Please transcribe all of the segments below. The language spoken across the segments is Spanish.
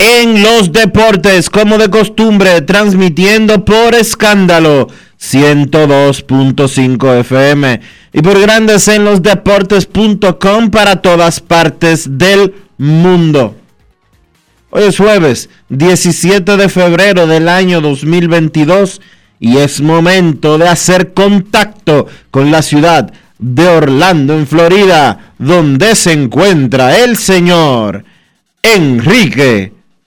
en los Deportes, como de costumbre, transmitiendo por escándalo 102.5 FM y por Grandes en los Deportes.com para todas partes del mundo. Hoy es jueves 17 de febrero del año 2022 y es momento de hacer contacto con la ciudad de Orlando, en Florida, donde se encuentra el señor Enrique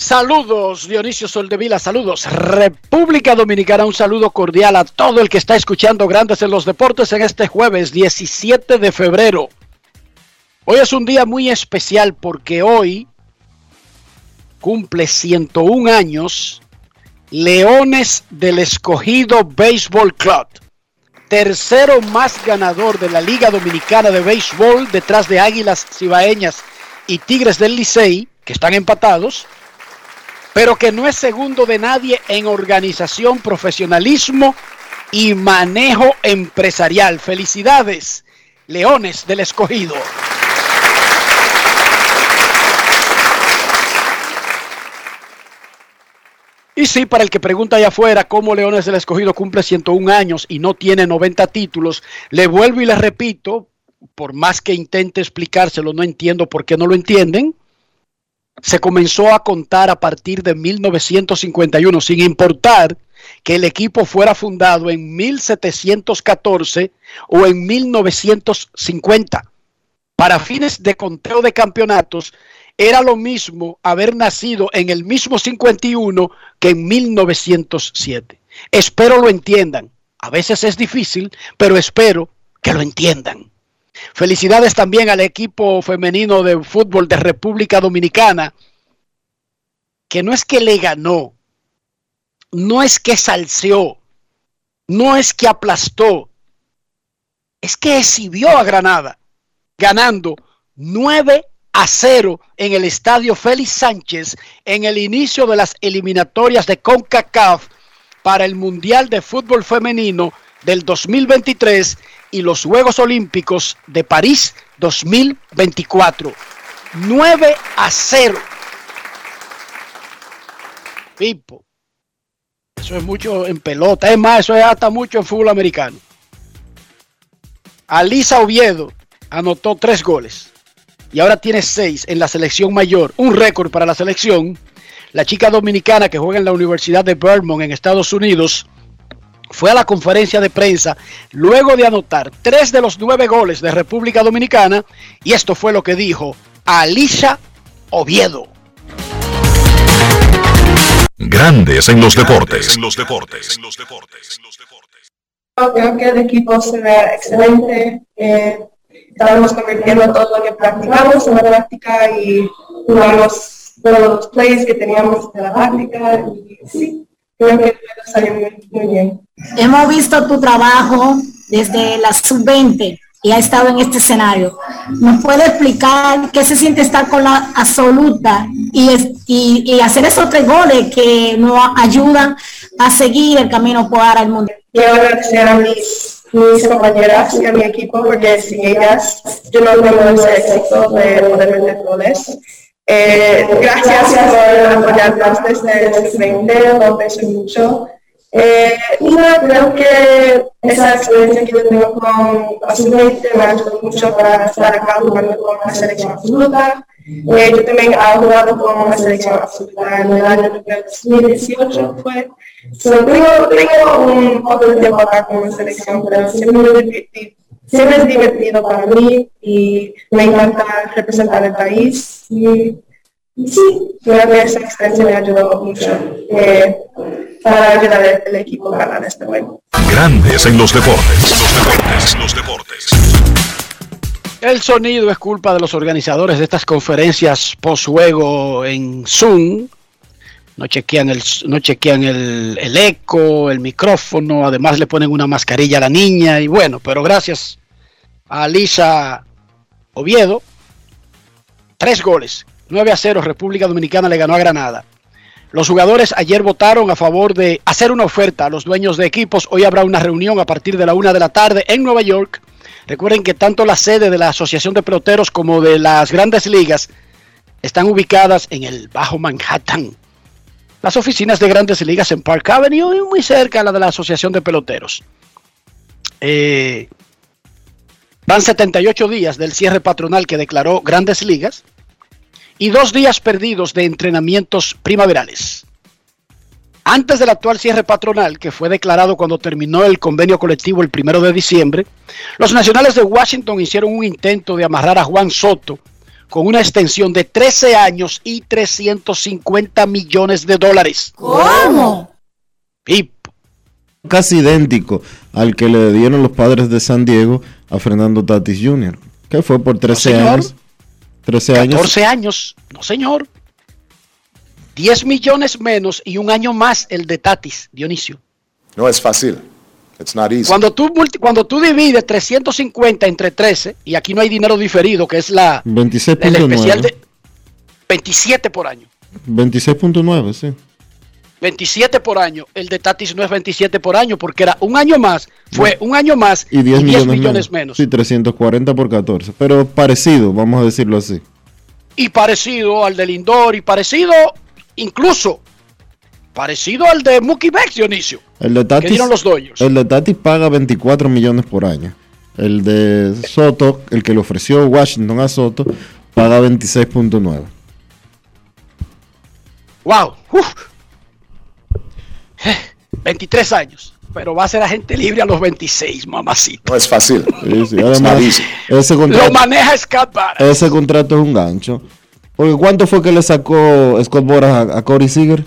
Saludos, Dionisio Soldevila, saludos, República Dominicana, un saludo cordial a todo el que está escuchando Grandes en los Deportes en este jueves 17 de febrero. Hoy es un día muy especial porque hoy cumple 101 años Leones del Escogido Baseball Club, tercero más ganador de la Liga Dominicana de Béisbol detrás de Águilas Cibaeñas y Tigres del Licey, que están empatados pero que no es segundo de nadie en organización, profesionalismo y manejo empresarial. Felicidades, Leones del Escogido. Y sí, para el que pregunta allá afuera cómo Leones del Escogido cumple 101 años y no tiene 90 títulos, le vuelvo y le repito, por más que intente explicárselo, no entiendo por qué no lo entienden se comenzó a contar a partir de 1951, sin importar que el equipo fuera fundado en 1714 o en 1950. Para fines de conteo de campeonatos, era lo mismo haber nacido en el mismo 51 que en 1907. Espero lo entiendan. A veces es difícil, pero espero que lo entiendan. Felicidades también al equipo femenino de fútbol de República Dominicana, que no es que le ganó, no es que salseó, no es que aplastó, es que exhibió a Granada, ganando 9 a 0 en el estadio Félix Sánchez en el inicio de las eliminatorias de CONCACAF para el Mundial de Fútbol Femenino del 2023 y los Juegos Olímpicos de París 2024. 9 a 0. Pipo. Eso es mucho en pelota. Es más, eso es hasta mucho en fútbol americano. Alisa Oviedo anotó tres goles y ahora tiene seis en la selección mayor. Un récord para la selección. La chica dominicana que juega en la Universidad de Vermont en Estados Unidos fue a la conferencia de prensa luego de anotar tres de los nueve goles de República Dominicana y esto fue lo que dijo Alicia Oviedo. Grandes en los deportes. En los deportes. En los deportes. Creo que el equipo se ve excelente. Eh, estábamos convirtiendo todo lo que practicamos en la práctica y jugamos todos los plays que teníamos de la práctica. Y sí, creo que salió muy, muy bien. Hemos visto tu trabajo desde la sub-20 y ha estado en este escenario. ¿Nos puede explicar qué se siente estar con la absoluta y, y, y hacer esos tres goles que nos ayudan a seguir el camino para el mundo? Quiero agradecer a mis, mis compañeras y a mi equipo porque sin ellas yo no tengo ese éxito de poder meter goles. Eh, gracias por apoyarnos desde el 20, lo aprecio mucho. Eh, y creo que esa experiencia que yo tengo con Azulmente me ayudó mucho para estar acá jugando con la selección absoluta. Eh, yo también he jugado con la selección absoluta en el año 2018 fue. So, tengo, tengo un poco de tiempo acá con la selección, pero siempre, siempre es divertido para mí y me encanta representar el país. Y, y sí, creo que esa experiencia me ayudó mucho. Eh, para ayudar al equipo a ganar este juego. Grandes en los deportes. Los deportes. Los deportes. El sonido es culpa de los organizadores de estas conferencias post-juego en Zoom. No chequean, el, no chequean el, el, eco, el micrófono, además le ponen una mascarilla a la niña y bueno, pero gracias a Lisa Oviedo, tres goles, 9 a 0, República Dominicana le ganó a Granada. Los jugadores ayer votaron a favor de hacer una oferta a los dueños de equipos. Hoy habrá una reunión a partir de la una de la tarde en Nueva York. Recuerden que tanto la sede de la Asociación de Peloteros como de las grandes ligas están ubicadas en el Bajo Manhattan. Las oficinas de grandes ligas en Park Avenue y muy cerca a la de la Asociación de Peloteros. Eh, van 78 días del cierre patronal que declaró grandes ligas y dos días perdidos de entrenamientos primaverales. Antes del actual cierre patronal, que fue declarado cuando terminó el convenio colectivo el primero de diciembre, los nacionales de Washington hicieron un intento de amarrar a Juan Soto con una extensión de 13 años y 350 millones de dólares. ¿Cómo? Y Casi idéntico al que le dieron los padres de San Diego a Fernando Tatis Jr., que fue por 13 señor. años. 13 años. 14 años, no señor. 10 millones menos y un año más el de Tatis, Dionisio. No es fácil. It's not easy. Cuando tú, multi- cuando tú divides 350 entre 13, y aquí no hay dinero diferido, que es la, el especial 26.9. de 27 por año. 26.9, sí. 27 por año. El de Tatis no es 27 por año porque era un año más, fue un año más Y 10 millones, millones menos. Sí, 340 por 14. Pero parecido, vamos a decirlo así. Y parecido al de Lindor y parecido incluso parecido al de Mookie Betts, Dionisio. El de Tatis, dieron los Dodgers? El de Tatis paga 24 millones por año. El de Soto, el que le ofreció Washington a Soto, paga 26.9. Wow. uf. Eh, 23 años. Pero va a ser agente libre a los 26, mamacita. No es fácil. Sí, sí. Además, ese Lo contrato, maneja Scott Barrett. ese contrato es un gancho. Porque ¿cuánto fue que le sacó Scott Boras a, a Corey Seager?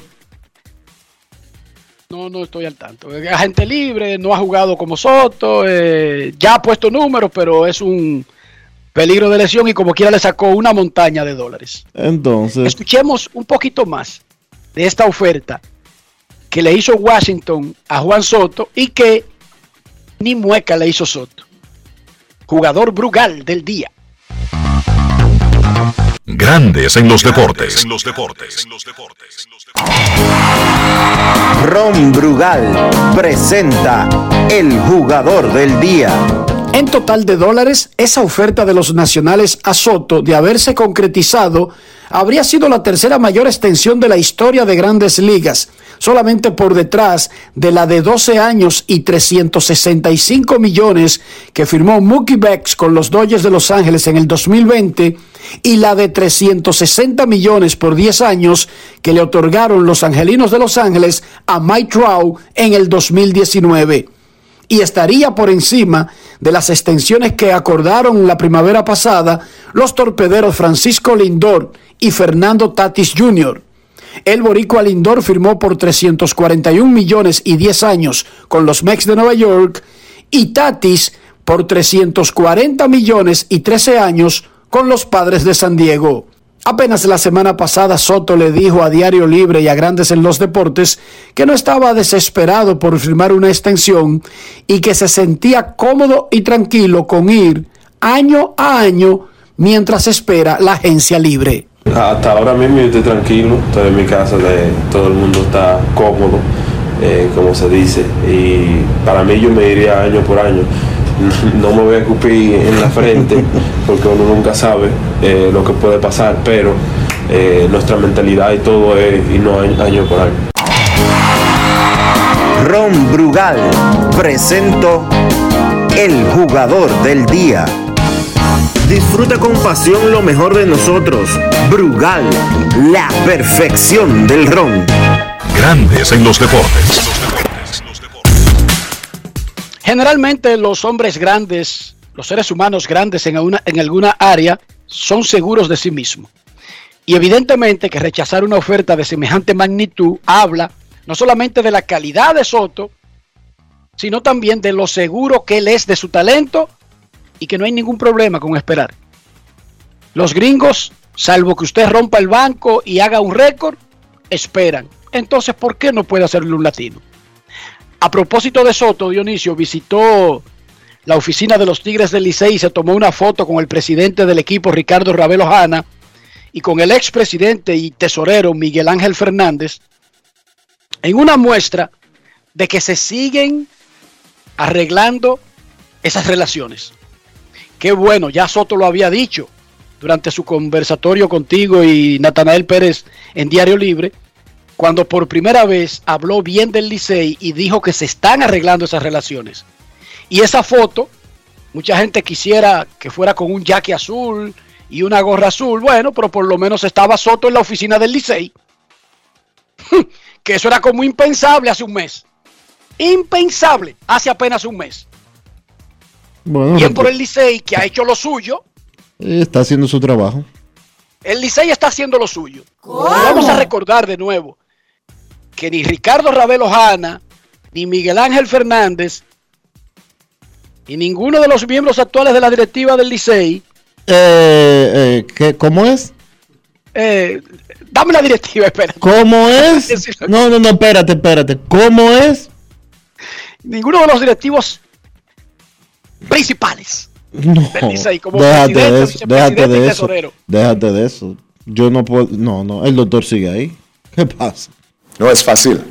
No, no estoy al tanto. Agente libre, no ha jugado como Soto, eh, ya ha puesto números, pero es un peligro de lesión y como quiera le sacó una montaña de dólares. Entonces, Escuchemos un poquito más de esta oferta que le hizo Washington a Juan Soto y que ni mueca le hizo Soto. Jugador Brugal del día. Grandes en los deportes. En los deportes. En los deportes. Ron Brugal presenta el jugador del día. En total de dólares, esa oferta de los nacionales a Soto de haberse concretizado habría sido la tercera mayor extensión de la historia de grandes ligas, solamente por detrás de la de 12 años y 365 millones que firmó Mookie Betts con los Dodgers de Los Ángeles en el 2020 y la de 360 millones por 10 años que le otorgaron los Angelinos de Los Ángeles a Mike Trout en el 2019 y estaría por encima de las extensiones que acordaron la primavera pasada los torpederos Francisco Lindor y Fernando Tatis Jr. El boricua Lindor firmó por 341 millones y 10 años con los Mex de Nueva York y Tatis por 340 millones y 13 años con los Padres de San Diego. Apenas la semana pasada Soto le dijo a Diario Libre y a Grandes en los Deportes que no estaba desesperado por firmar una extensión y que se sentía cómodo y tranquilo con ir año a año mientras espera la agencia libre. Hasta ahora mismo yo estoy tranquilo, estoy en mi casa, de, todo el mundo está cómodo, eh, como se dice, y para mí yo me iría año por año. No me voy a escupir en la frente porque uno nunca sabe eh, lo que puede pasar, pero eh, nuestra mentalidad y todo es y no año por año. Ron Brugal presento el jugador del día. Disfruta con pasión lo mejor de nosotros. Brugal, la perfección del ron. Grandes en los deportes. Generalmente los hombres grandes, los seres humanos grandes en, en alguna área, son seguros de sí mismos. Y evidentemente que rechazar una oferta de semejante magnitud habla no solamente de la calidad de Soto, sino también de lo seguro que él es de su talento y que no hay ningún problema con esperar. Los gringos, salvo que usted rompa el banco y haga un récord, esperan. Entonces, ¿por qué no puede hacerlo un latino? A propósito de Soto, Dionisio visitó la oficina de los Tigres del Licey y se tomó una foto con el presidente del equipo, Ricardo Ravelo Jana, y con el expresidente y tesorero Miguel Ángel Fernández, en una muestra de que se siguen arreglando esas relaciones. Qué bueno, ya Soto lo había dicho durante su conversatorio contigo y Natanael Pérez en Diario Libre, cuando por primera vez habló bien del Licey y dijo que se están arreglando esas relaciones. Y esa foto, mucha gente quisiera que fuera con un jaque azul y una gorra azul, bueno, pero por lo menos estaba Soto en la oficina del Licey. que eso era como impensable hace un mes. Impensable hace apenas un mes. Bien por el Licey que ha hecho lo suyo. Está haciendo su trabajo. El Licey está haciendo lo suyo. Vamos a recordar de nuevo que ni Ricardo Ravelo Jana, ni Miguel Ángel Fernández, ni ninguno de los miembros actuales de la directiva del Licey. Eh, eh, ¿Cómo es? Eh, dame la directiva, espera. ¿Cómo es? No, no, no, espérate, espérate. ¿Cómo es? Ninguno de los directivos principales no, como déjate de eso, déjate de eso, déjate de eso. Yo no puedo, no, no, el doctor sigue ahí. ¿Qué pasa? No es fácil.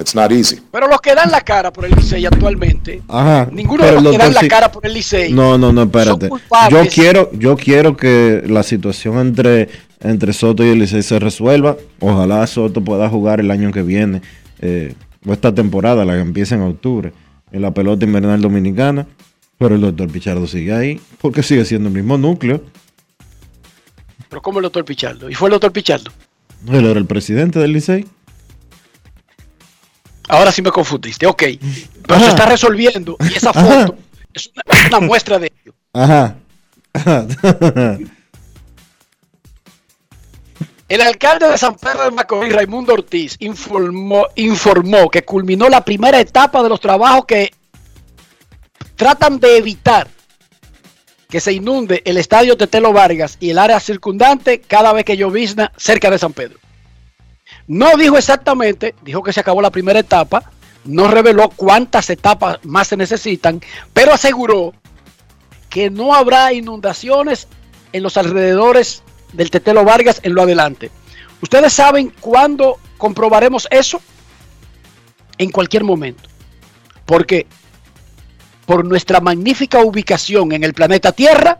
It's not easy. Pero los que dan la cara por el Licey actualmente, Ajá, ninguno de los que dan la cara por el Licey. No, no, no, espérate. Yo quiero, yo quiero que la situación entre, entre Soto y el Licey se resuelva. Ojalá Soto pueda jugar el año que viene, eh, o esta temporada, la que empieza en octubre, en la pelota invernal dominicana. Pero el doctor Pichardo sigue ahí, porque sigue siendo el mismo núcleo. Pero ¿cómo el doctor Pichardo? ¿Y fue el doctor Pichardo? Él era el presidente del Licey. Ahora sí me confundiste, ok. Pero se está resolviendo y esa foto es una, muestra de ello. Ajá. El alcalde de San Pedro de Macorís, Raimundo Ortiz, informó, informó que culminó la primera etapa de los trabajos que tratan de evitar que se inunde el estadio Tetelo Vargas y el área circundante cada vez que llovizna cerca de San Pedro. No dijo exactamente, dijo que se acabó la primera etapa, no reveló cuántas etapas más se necesitan, pero aseguró que no habrá inundaciones en los alrededores del Tetelo Vargas en lo adelante. ¿Ustedes saben cuándo comprobaremos eso? En cualquier momento. Porque por nuestra magnífica ubicación en el planeta Tierra,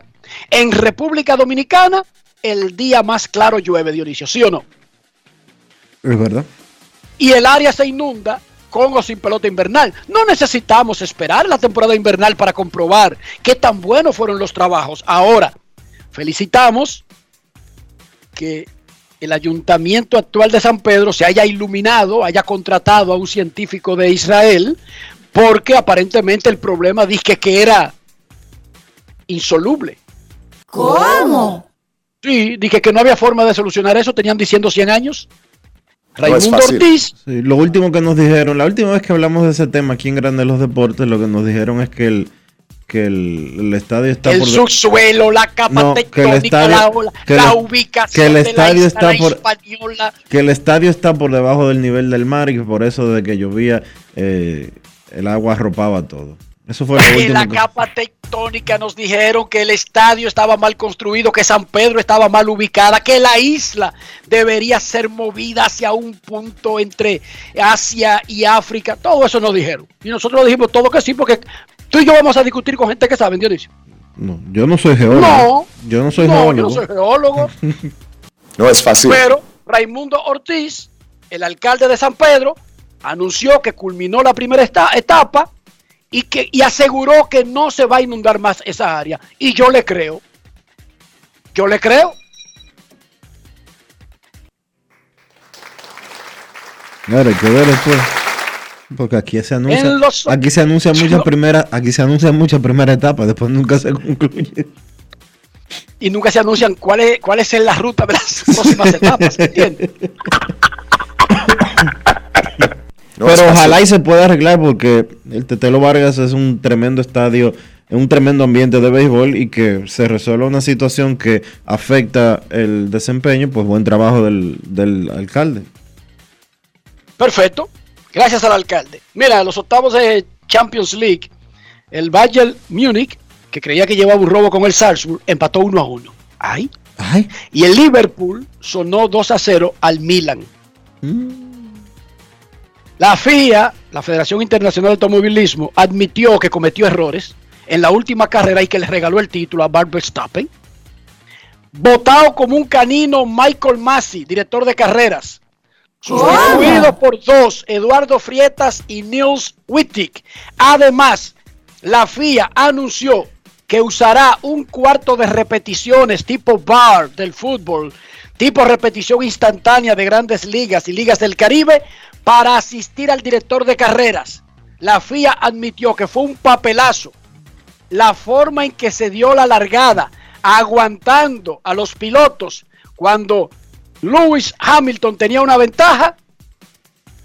en República Dominicana, el día más claro llueve, Dionisio, ¿sí o no? Es verdad. Y el área se inunda con o sin pelota invernal. No necesitamos esperar la temporada invernal para comprobar qué tan buenos fueron los trabajos. Ahora, felicitamos que el ayuntamiento actual de San Pedro se haya iluminado, haya contratado a un científico de Israel, porque aparentemente el problema dice que era insoluble. ¿Cómo? Sí, dije que no había forma de solucionar eso, tenían diciendo 100 años. Raimundo Ortiz. Sí, lo último que nos dijeron, la última vez que hablamos de ese tema aquí en Grandes los Deportes, lo que nos dijeron es que el, que el, el estadio está el por subsuelo, la capa No, que el tectónica, estadio- la, ola, que la el- ubicación que el de estadio la está por- española. que el estadio está por debajo del nivel del mar y que por eso de que llovía eh, el agua arropaba todo. Eso fue lo Que último la que- capa tectónica nos dijeron que el estadio estaba mal construido, que San Pedro estaba mal ubicada, que la isla debería ser movida hacia un punto entre Asia y África. Todo eso nos dijeron. Y nosotros dijimos todo que sí, porque tú y yo vamos a discutir con gente que sabe, Dionisio. No, yo no soy geólogo. No, yo no soy no, geólogo. yo no soy geólogo. No es fácil. Pero Raimundo Ortiz, el alcalde de San Pedro, anunció que culminó la primera etapa y, que, y aseguró que no se va a inundar más esa área. Y yo le creo. Yo le creo. Claro, hay que ver después. Porque aquí se anuncia, los- aquí se anuncia muchas primeras, aquí se anuncia muchas primeras etapas, después nunca se concluye. Y nunca se anuncian cuál es, cuál es la ruta de las próximas etapas. ¿Entiendes? No Pero fácil. ojalá y se pueda arreglar porque el Tetelo Vargas es un tremendo estadio, es un tremendo ambiente de béisbol y que se resuelva una situación que afecta el desempeño, pues buen trabajo del, del alcalde. Perfecto. Gracias al alcalde. Mira, los octavos de Champions League, el Bayern Múnich, que creía que llevaba un robo con el Salzburg, empató 1 a 1. Ay. Ay. Y el Liverpool sonó 2 a 0 al Milan. La FIA, la Federación Internacional de Automovilismo, admitió que cometió errores en la última carrera y que le regaló el título a Bart Verstappen. Votado como un canino Michael Massey, director de carreras. Sustituido por dos, Eduardo Frietas y Niels Wittig. Además, la FIA anunció que usará un cuarto de repeticiones tipo bar del fútbol, tipo repetición instantánea de grandes ligas y ligas del Caribe para asistir al director de carreras. La FIA admitió que fue un papelazo la forma en que se dio la largada, aguantando a los pilotos cuando Lewis Hamilton tenía una ventaja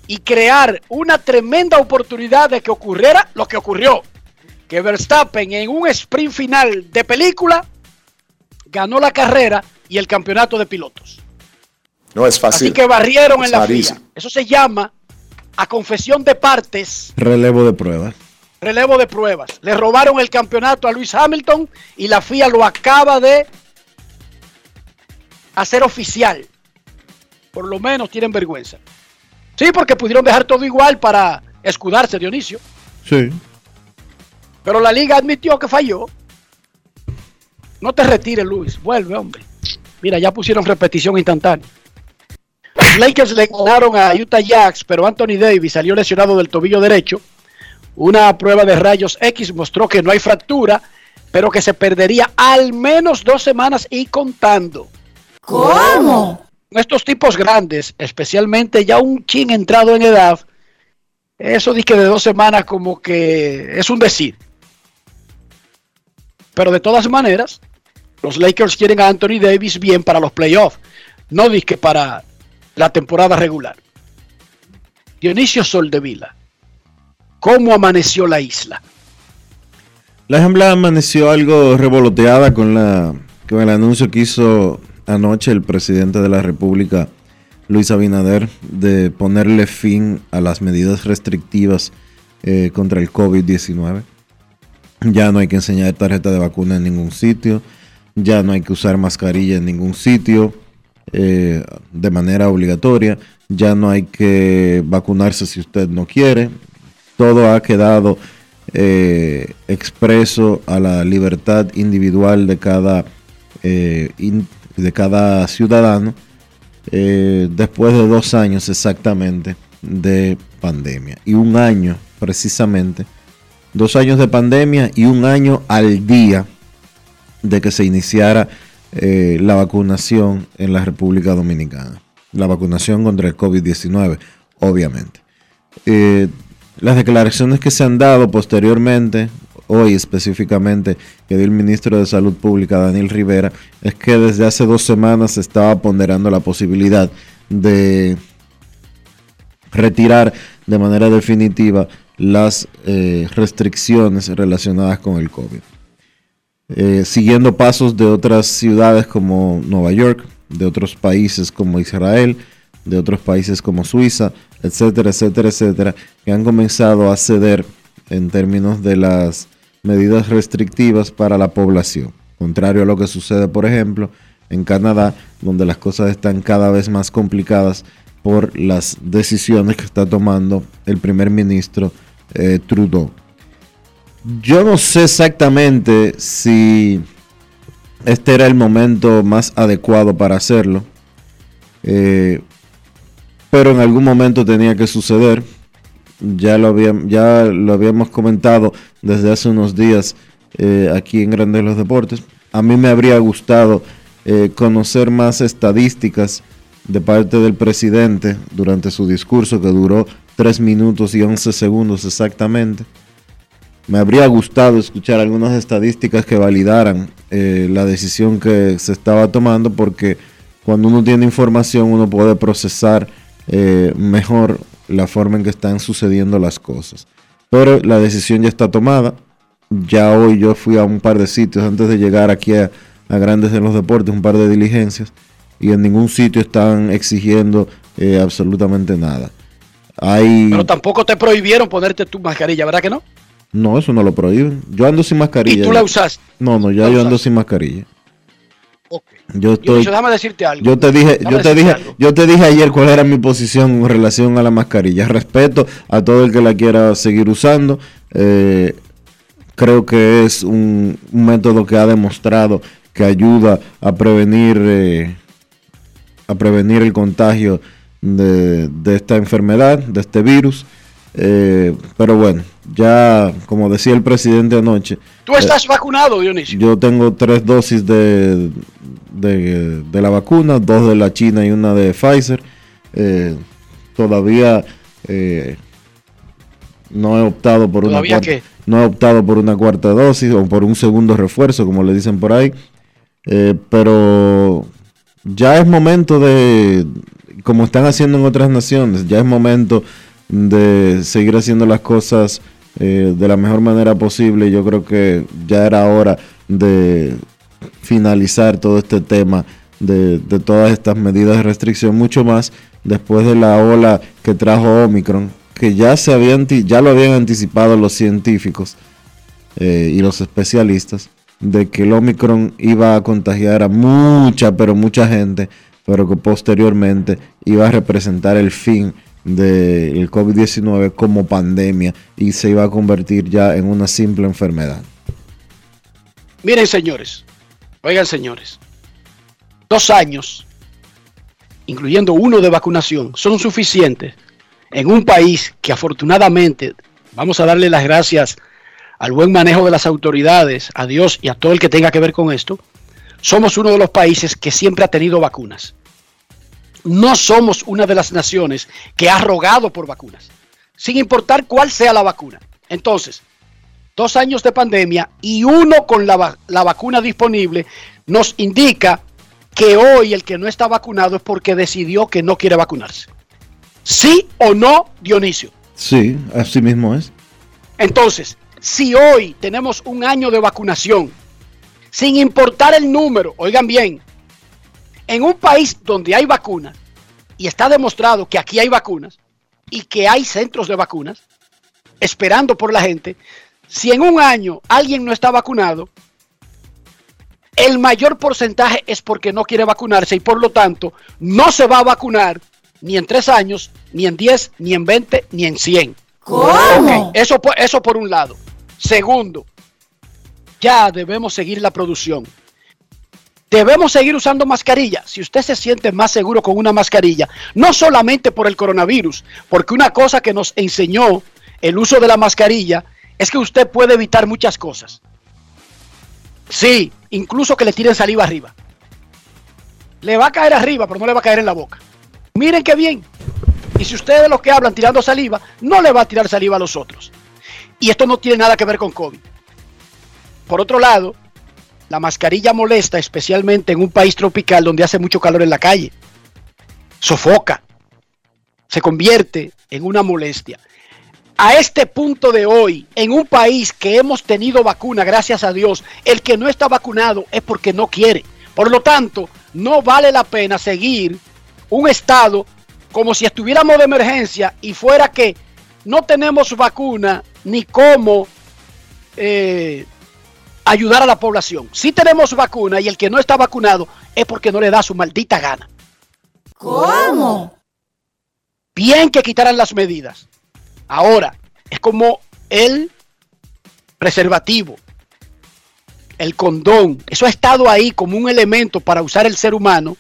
y crear una tremenda oportunidad de que ocurriera lo que ocurrió. Que Verstappen en un sprint final de película ganó la carrera y el campeonato de pilotos. No es fácil. Así que barrieron en la easy. Eso se llama a confesión de partes Relevo de pruebas. relevo de pruebas. Le robaron el campeonato a Luis Hamilton y la FIA lo acaba de hacer oficial. Por lo menos tienen vergüenza. Sí, porque pudieron dejar todo igual para escudarse, Dionisio. Sí. Pero la liga admitió que falló. No te retires, Luis. Vuelve, hombre. Mira, ya pusieron repetición instantánea. Los Lakers le ganaron a Utah Jazz, pero Anthony Davis salió lesionado del tobillo derecho. Una prueba de rayos X mostró que no hay fractura, pero que se perdería al menos dos semanas y contando. ¿Cómo? Estos tipos grandes, especialmente ya un chin entrado en edad, eso que de dos semanas como que es un decir. Pero de todas maneras, los Lakers quieren a Anthony Davis bien para los playoffs, no disque para la temporada regular. Dionisio Soldevila, ¿cómo amaneció la isla? La Asamblea amaneció algo revoloteada con, la, con el anuncio que hizo anoche el presidente de la República, Luis Abinader, de ponerle fin a las medidas restrictivas eh, contra el COVID-19. Ya no hay que enseñar tarjeta de vacuna en ningún sitio, ya no hay que usar mascarilla en ningún sitio eh, de manera obligatoria, ya no hay que vacunarse si usted no quiere. Todo ha quedado eh, expreso a la libertad individual de cada, eh, de cada ciudadano después de dos años exactamente de pandemia y un año precisamente dos años de pandemia y un año al día de que se iniciara eh, la vacunación en la República Dominicana. La vacunación contra el COVID-19, obviamente. Eh, las declaraciones que se han dado posteriormente, hoy específicamente, que dio el ministro de Salud Pública, Daniel Rivera, es que desde hace dos semanas se estaba ponderando la posibilidad de retirar de manera definitiva las eh, restricciones relacionadas con el COVID. Eh, siguiendo pasos de otras ciudades como Nueva York, de otros países como Israel, de otros países como Suiza, etcétera, etcétera, etcétera, que han comenzado a ceder en términos de las medidas restrictivas para la población. Contrario a lo que sucede, por ejemplo, en Canadá, donde las cosas están cada vez más complicadas por las decisiones que está tomando el primer ministro eh, Trudeau. Yo no sé exactamente si este era el momento más adecuado para hacerlo, eh, pero en algún momento tenía que suceder. Ya lo, ya lo habíamos comentado desde hace unos días eh, aquí en Grandes los Deportes. A mí me habría gustado conocer más estadísticas de parte del presidente durante su discurso que duró 3 minutos y 11 segundos exactamente. Me habría gustado escuchar algunas estadísticas que validaran eh, la decisión que se estaba tomando porque cuando uno tiene información uno puede procesar eh, mejor la forma en que están sucediendo las cosas. Pero la decisión ya está tomada. Ya hoy yo fui a un par de sitios antes de llegar aquí a, Grandes en los Deportes, un par de diligencias, y en ningún sitio están exigiendo eh, absolutamente nada. Pero tampoco te prohibieron ponerte tu mascarilla, ¿verdad que no? No, eso no lo prohíben. Yo ando sin mascarilla. ¿Y tú la usaste? No, no, ya yo ando sin mascarilla. Okay. Yo estoy. déjame decirte algo. Yo te dije, yo te dije, yo te dije ayer cuál era mi posición en relación a la mascarilla. Respeto a todo el que la quiera seguir usando. Eh, creo que es un, método que ha demostrado que ayuda a prevenir, eh, a prevenir el contagio de, esta enfermedad, de este virus. Eh, pero bueno, ya como decía el presidente anoche. ¿Tú estás vacunado, Dionisio? Yo tengo tres dosis de, de, la vacuna, dos de la China y una de Pfizer. Eh, todavía eh, no he optado por una cuarta, no he optado por una cuarta dosis o por un segundo refuerzo, como le dicen por ahí. pero ya es momento de, como están haciendo en otras naciones, ya es momento de seguir haciendo las cosas eh, de la mejor manera posible. Yo creo que ya era hora de finalizar todo este tema de, todas estas medidas de restricción, mucho más después de la ola que trajo Omicron, que ya, se habían, ya lo habían anticipado los científicos eh, y los especialistas, de que el Omicron iba a contagiar a mucha, pero mucha gente pero que posteriormente iba a representar el fin del COVID-19 como pandemia y se iba a convertir ya en una simple enfermedad. Miren señores, oigan señores, dos años, incluyendo uno de vacunación, son suficientes en un país que afortunadamente, vamos a darle las gracias al buen manejo de las autoridades, a Dios y a todo el que tenga que ver con esto, somos uno de los países que siempre ha tenido vacunas. No somos una de las naciones que ha rogado por vacunas, sin importar cuál sea la vacuna. Entonces, dos años de pandemia y uno con la, la vacuna disponible nos indica que hoy el que no está vacunado es porque decidió que no quiere vacunarse. ¿Sí o no, Dionisio? Sí, así mismo es. Entonces, si hoy tenemos un año de vacunación, sin importar el número, oigan bien, en un país donde hay vacunas, y está demostrado que aquí hay vacunas y que hay centros de vacunas esperando por la gente, si en un año alguien no está vacunado, el mayor porcentaje es porque no quiere vacunarse y por lo tanto no se va a vacunar ni en tres años, ni en diez, ni en veinte, ni en cien. ¿Cómo? eso, eso por un lado. Segundo, ya debemos seguir la producción. Debemos seguir usando mascarilla. Si usted se siente más seguro con una mascarilla, no solamente por el coronavirus, porque una cosa que nos enseñó el uso de la mascarilla es que usted puede evitar muchas cosas. Sí, incluso que le tiren saliva arriba. Le va a caer arriba, pero no le va a caer en la boca. Miren qué bien. Y si ustedes los que hablan tirando saliva, no le va a tirar saliva a los otros. Y esto no tiene nada que ver con COVID. Por otro lado, la mascarilla molesta, especialmente en un país tropical donde hace mucho calor en la calle. Sofoca. se convierte en una molestia. A este punto de hoy, en un país que hemos tenido vacuna, gracias a Dios, el que no está vacunado es porque no quiere. Por lo tanto, no vale la pena seguir un estado como si estuviéramos de emergencia y fuera que no tenemos vacuna ni cómo eh, ayudar a la población. Si tenemos vacuna y el que no está vacunado es porque no le da su maldita gana. ¿Cómo? Bien que quitaran las medidas. Ahora, es como el preservativo, el condón. Eso ha estado ahí como un elemento para usar el ser humano.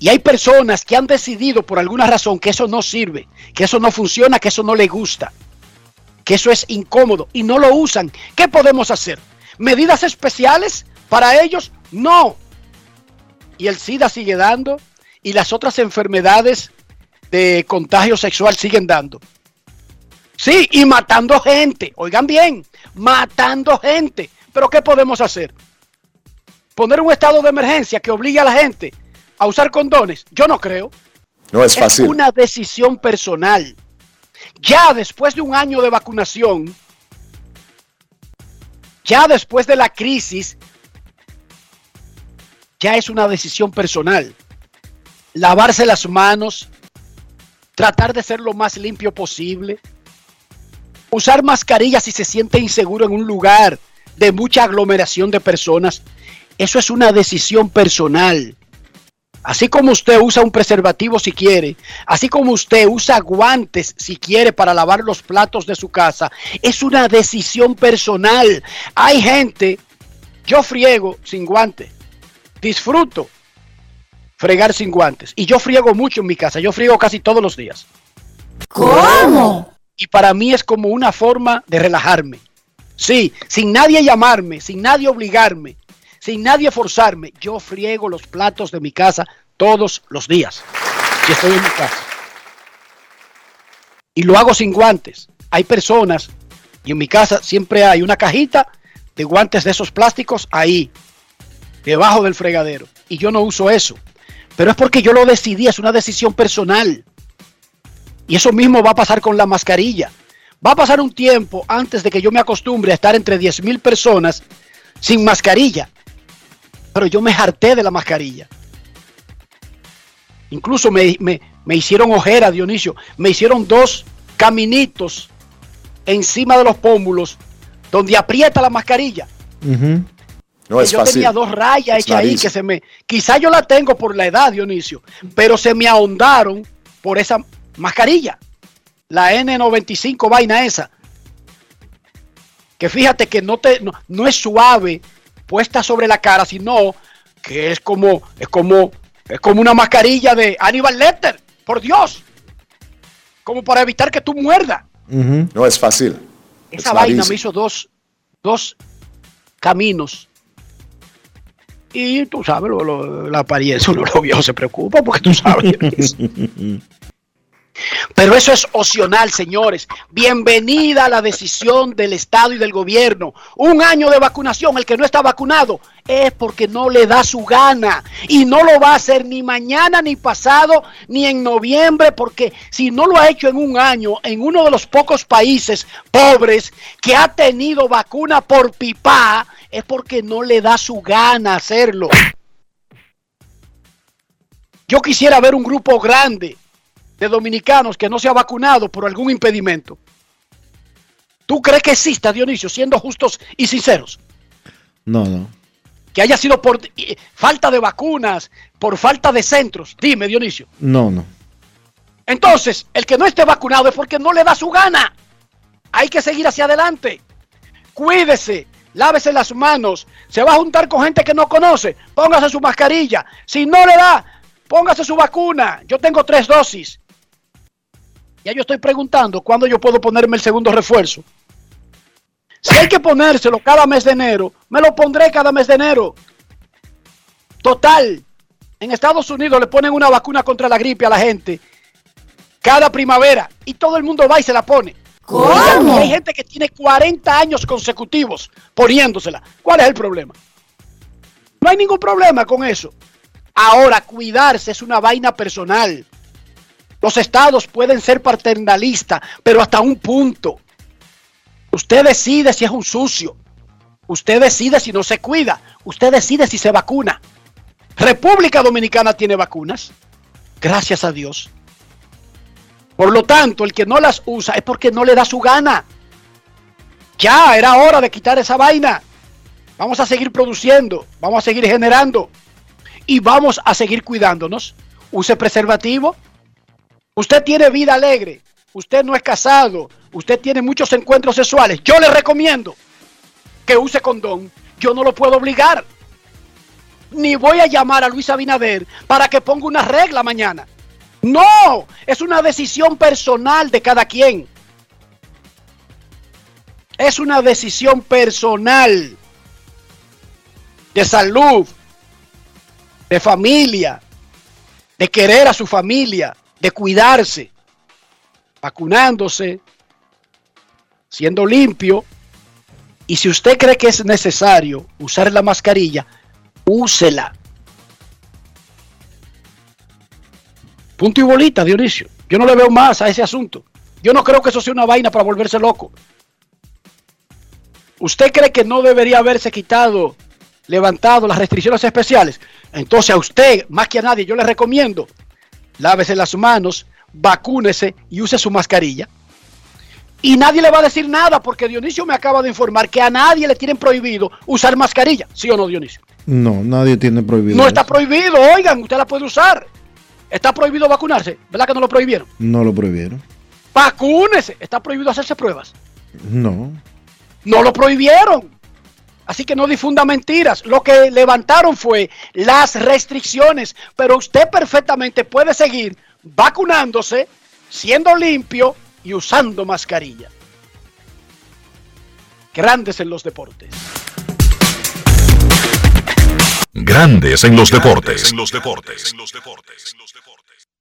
Y hay personas que han decidido por alguna razón que eso no sirve, que eso no funciona, que eso no le gusta, que eso es incómodo y no lo usan. ¿Qué podemos hacer? ¿Medidas especiales para ellos? No. Y el SIDA sigue dando y las otras enfermedades de contagio sexual siguen dando. Sí, y matando gente. Oigan bien, matando gente. Pero ¿qué podemos hacer? Poner un estado de emergencia que obligue a la gente a usar condones. Yo no creo. No es fácil. Es una decisión personal. Ya después de un año de vacunación, ya después de la crisis, ya es una decisión personal. Lavarse las manos, tratar de ser lo más limpio posible, usar mascarilla si se siente inseguro en un lugar de mucha aglomeración de personas, eso es una decisión personal. Así como usted usa un preservativo si quiere, así como usted usa guantes si quiere para lavar los platos de su casa, es una decisión personal. Hay gente, yo friego sin guantes, disfruto fregar sin guantes y yo friego mucho en mi casa, yo friego casi todos los días. ¿Cómo? Y para mí es como una forma de relajarme. Sí, sin nadie llamarme, sin nadie obligarme, sin nadie forzarme, yo friego los platos de mi casa todos los días. Si estoy en mi casa. Y lo hago sin guantes. Hay personas, y en mi casa siempre hay una cajita de guantes de esos plásticos ahí, debajo del fregadero. Y yo no uso eso. Pero es porque yo lo decidí, es una decisión personal. Y eso mismo va a pasar con la mascarilla. Va a pasar un tiempo antes de que yo me acostumbre a estar entre 10 mil personas sin mascarilla. Pero yo me harté de la mascarilla. Incluso me, me, me hicieron ojera, Dionisio. Me hicieron dos caminitos encima de los pómulos donde aprieta la mascarilla. No es yo fácil. tenía dos rayas hechas ahí que se me. Quizá yo la tengo por la edad, Dionisio, pero se me ahondaron por esa mascarilla. La N95 vaina esa. Que fíjate que no, te, no, no es suave puesta sobre la cara, sino que es como, es como, es como una mascarilla de Aníbal Lecter, por Dios. Como para evitar que tú muerdas. No es fácil. Esa Es vaina nariz. me hizo dos, dos caminos. Y tú sabes, lo- lo- la apariencia, uno los viejos se preocupa porque tú sabes. Pero eso es opcional, señores. Bienvenida a la decisión del Estado y del gobierno. Un año de vacunación, el que no está vacunado es porque no le da su gana. Y no lo va a hacer ni mañana, ni pasado, ni en noviembre, porque si no lo ha hecho en un año, en uno de los pocos países pobres que ha tenido vacuna por pipa, es porque no le da su gana hacerlo. Yo quisiera ver un grupo grande de dominicanos que no se ha vacunado por algún impedimento. ¿Tú crees que exista, Dionisio, siendo justos y sinceros? No, no. Que haya sido por eh, falta de vacunas, por falta de centros. Dime, Dionisio. No, no. Entonces, el que no esté vacunado es porque no le da su gana. Hay que seguir hacia adelante. Cuídese, lávese las manos. Se va a juntar con gente que no conoce. Póngase su mascarilla. Si no le da, póngase su vacuna. Yo tengo tres dosis. Ya yo estoy preguntando cuándo yo puedo ponerme el segundo refuerzo. Si hay que ponérselo cada mes de enero, me lo pondré cada mes de enero. Total. En Estados Unidos le ponen una vacuna contra la gripe a la gente cada primavera y todo el mundo va y se la pone. ¿Cómo? Y hay gente que tiene 40 años consecutivos poniéndosela. ¿Cuál es el problema? No hay ningún problema con eso. Ahora, cuidarse es una vaina personal. Los estados pueden ser paternalistas, pero hasta un punto. Usted decide si es un sucio. Usted decide si no se cuida. Usted decide si se vacuna. República Dominicana tiene vacunas. Gracias a Dios. Por lo tanto, el que no las usa es porque no le da su gana. Ya era hora de quitar esa vaina. Vamos a seguir produciendo, vamos a seguir generando y vamos a seguir cuidándonos. Use preservativo. Usted tiene vida alegre. Usted no es casado. Usted tiene muchos encuentros sexuales. Yo le recomiendo que use condón. Yo no lo puedo obligar. Ni voy a llamar a Luis Abinader para que ponga una regla mañana. No, es una decisión personal de cada quien. Es una decisión personal de salud, de familia, de querer a su familia, de cuidarse, vacunándose, siendo limpio. Y si usted cree que es necesario usar la mascarilla, úsela. Punto y bolita, Dionisio. Yo no le veo más a ese asunto. Yo no creo que eso sea una vaina para volverse loco. ¿Usted cree que no debería haberse quitado, levantado las restricciones especiales? Entonces a usted, más que a nadie, yo le recomiendo, lávese las manos, vacúnese y use su mascarilla. Y nadie le va a decir nada porque Dionisio me acaba de informar que a nadie le tienen prohibido usar mascarilla. ¿Sí o no, Dionisio? No, nadie tiene prohibido. No está prohibido, oigan, usted la puede usar. Está prohibido vacunarse, ¿verdad que no lo prohibieron? No lo prohibieron. Vacúnese, está prohibido hacerse pruebas. No. No lo prohibieron. Así que no difunda mentiras. Lo que levantaron fue las restricciones. Pero usted perfectamente puede seguir vacunándose, siendo limpio y usando mascarilla. Grandes en los deportes. Grandes en los deportes.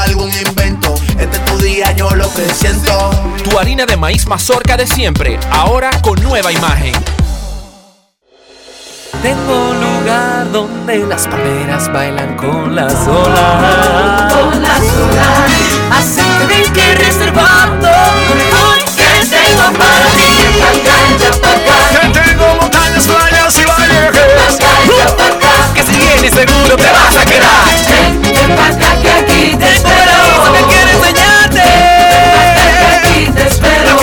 algún invento. Este es tu día, yo lo que siento. Tu harina de maíz mazorca de siempre, ahora con nueva imagen. Tengo un lugar donde las palmeras bailan con las olas. Con las olas. Así que ven que reservando. Hoy que tengo para ti. Que tengo montañas, playas y valles. Que si vienes seguro te vas a quedar. Ven para acá que aquí te espero. Que quiero enseñarte. Aquí te espero.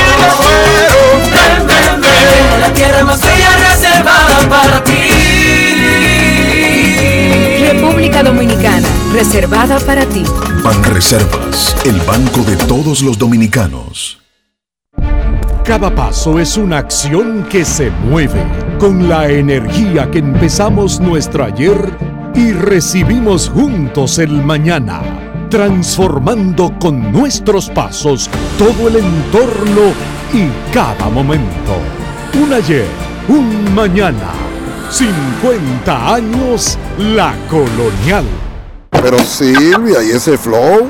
Ven, ven, ven. La tierra más bella reservada para ti. República Dominicana, reservada para ti. Banreservas, el banco de todos los dominicanos. Cada paso es una acción que se mueve con la energía que empezamos nuestro ayer y recibimos juntos el mañana, transformando con nuestros pasos todo el entorno y cada momento. Un ayer, un mañana, 50 años la colonial. Pero Silvia, ¿y ese flow?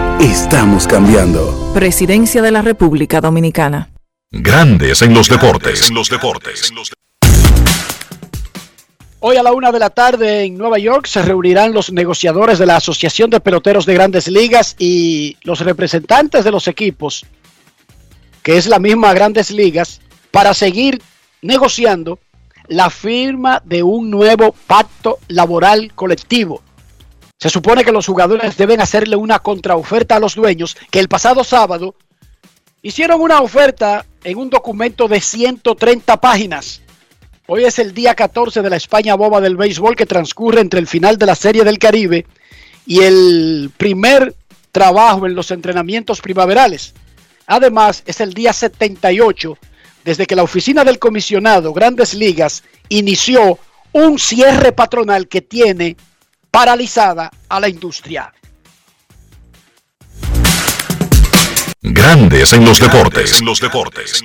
Estamos cambiando. Presidencia de la República Dominicana. Grandes en los deportes. En los deportes. Hoy a la una de la tarde en Nueva York se reunirán los negociadores de la Asociación de Peloteros de Grandes Ligas y los representantes de los equipos, que es la misma Grandes Ligas, para seguir negociando la firma de un nuevo pacto laboral colectivo. Se supone que los jugadores deben hacerle una contraoferta a los dueños que el pasado sábado Hicieron una oferta en un documento de 130 páginas. Hoy es el día 14 de la España boba del béisbol que transcurre entre el final de la Serie del Caribe y el primer trabajo en los entrenamientos primaverales. Además, es el día 78 desde que la oficina del comisionado Grandes Ligas inició un cierre patronal que tiene paralizada a la industria. Grandes en los deportes. En los deportes.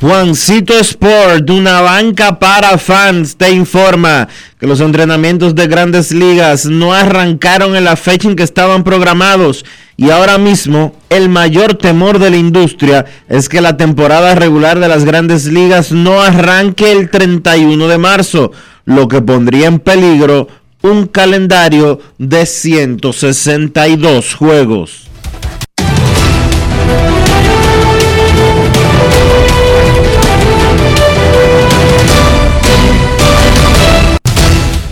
Juancito Sport, una banca para fans, te informa que los entrenamientos de grandes ligas no arrancaron en la fecha en que estaban programados y ahora mismo el mayor temor de la industria es que la temporada regular de las grandes ligas no arranque el 31 de marzo, lo que pondría en peligro un calendario de 162 juegos.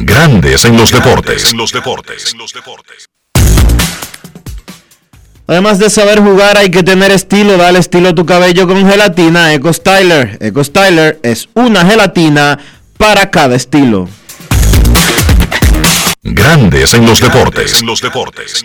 Grandes en los deportes. En los deportes. Además de saber jugar, hay que tener estilo. Dale estilo a tu cabello con gelatina Eco Styler. Eco Styler es una gelatina para cada estilo. Grandes en los deportes. En los deportes.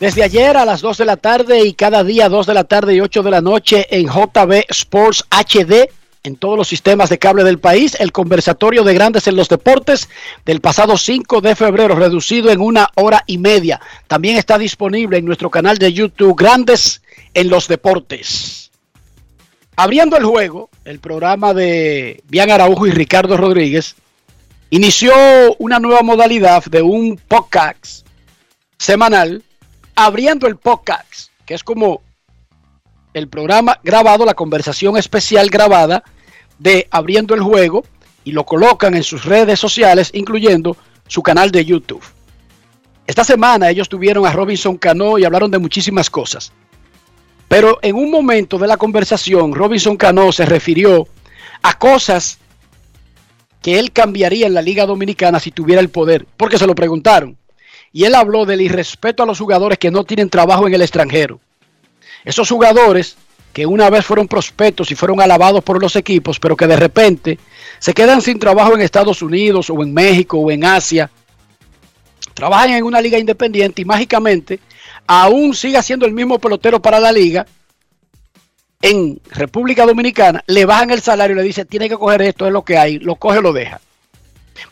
Desde ayer a las 2 de la tarde y cada día 2 de la tarde y 8 de la noche en JB Sports HD en todos los sistemas de cable del país, el conversatorio de grandes en los deportes del pasado 5 de febrero, reducido en una hora y media. También está disponible en nuestro canal de YouTube, Grandes en los Deportes. Abriendo el juego, el programa de Bian Araujo y Ricardo Rodríguez inició una nueva modalidad de un podcast semanal, abriendo el podcast, que es como el programa grabado, la conversación especial grabada de Abriendo el Juego y lo colocan en sus redes sociales, incluyendo su canal de YouTube. Esta semana ellos tuvieron a Robinson Cano y hablaron de muchísimas cosas. Pero en un momento de la conversación, Robinson Cano se refirió a cosas que él cambiaría en la Liga Dominicana si tuviera el poder, porque se lo preguntaron. Y él habló del irrespeto a los jugadores que no tienen trabajo en el extranjero. Esos jugadores que una vez fueron prospectos y fueron alabados por los equipos, pero que de repente se quedan sin trabajo en Estados Unidos o en México o en Asia, trabajan en una liga independiente y mágicamente aún sigue siendo el mismo pelotero para la liga, en República Dominicana le bajan el salario y le dice tiene que coger esto, es lo que hay, lo coge lo deja.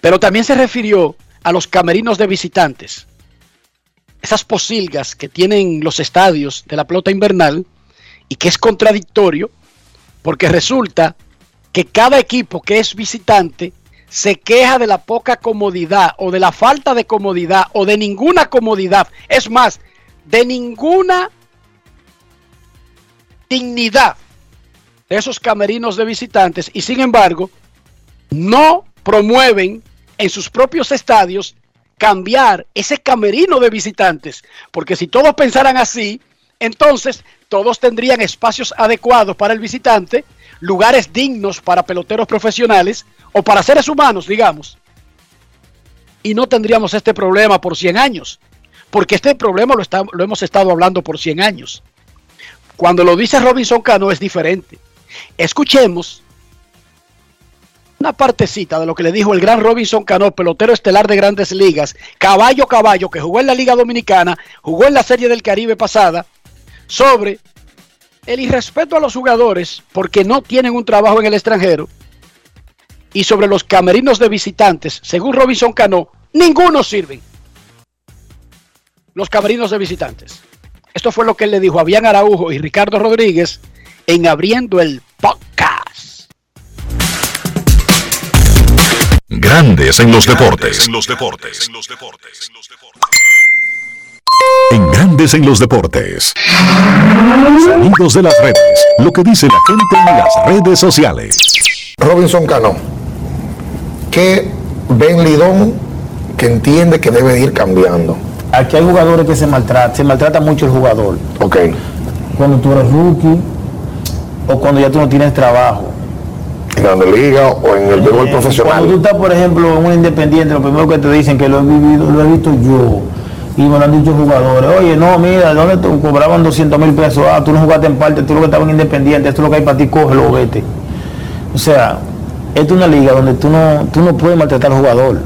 Pero también se refirió a los camerinos de visitantes esas posilgas que tienen los estadios de la pelota invernal y que es contradictorio porque resulta que cada equipo que es visitante se queja de la poca comodidad o de la falta de comodidad o de ninguna comodidad. Es más, de ninguna dignidad de esos camerinos de visitantes y sin embargo no promueven en sus propios estadios cambiar ese camerino de visitantes, porque si todos pensaran así, entonces todos tendrían espacios adecuados para el visitante, lugares dignos para peloteros profesionales o para seres humanos, digamos. Y no tendríamos este problema por 100 años, porque este problema lo, lo hemos estado hablando por 100 años. Cuando lo dice Robinson Cano es diferente. Escuchemos una partecita de lo que le dijo el gran Robinson Cano, pelotero estelar de grandes ligas, caballo caballo, que jugó en la Liga Dominicana, jugó en la Serie del Caribe pasada, sobre el irrespeto a los jugadores porque no tienen un trabajo en el extranjero y sobre los camerinos de visitantes, según Robinson Cano, ninguno sirven. Los camerinos de visitantes. Esto fue lo que le dijo a Bian Araujo y Ricardo Rodríguez en abriendo el podcast. Grandes en los deportes. En los deportes. En los deportes. Grandes en los deportes. Sonidos de las redes. Lo que dice la gente en las redes sociales. Robinson Cano. ¿Qué Ben Lidón que entiende que debe ir cambiando? Aquí hay jugadores que se maltratan, se maltrata mucho el jugador. Ok. Cuando tú eres rookie o cuando ya tú no tienes trabajo. En la liga o en el béisbol profesional. Cuando tú estás, por ejemplo, en un independiente, lo primero que te dicen que lo he vivido, lo he visto yo. Y me lo han dicho jugadores, oye, no, mira, ¿dónde tú cobraban 200 mil pesos? Ah, tú no jugaste en parte, tú lo que estabas en independiente, esto es lo que hay para ti, cógelo, vete. O sea, esta es una liga donde tú no, tú no puedes maltratar al jugador.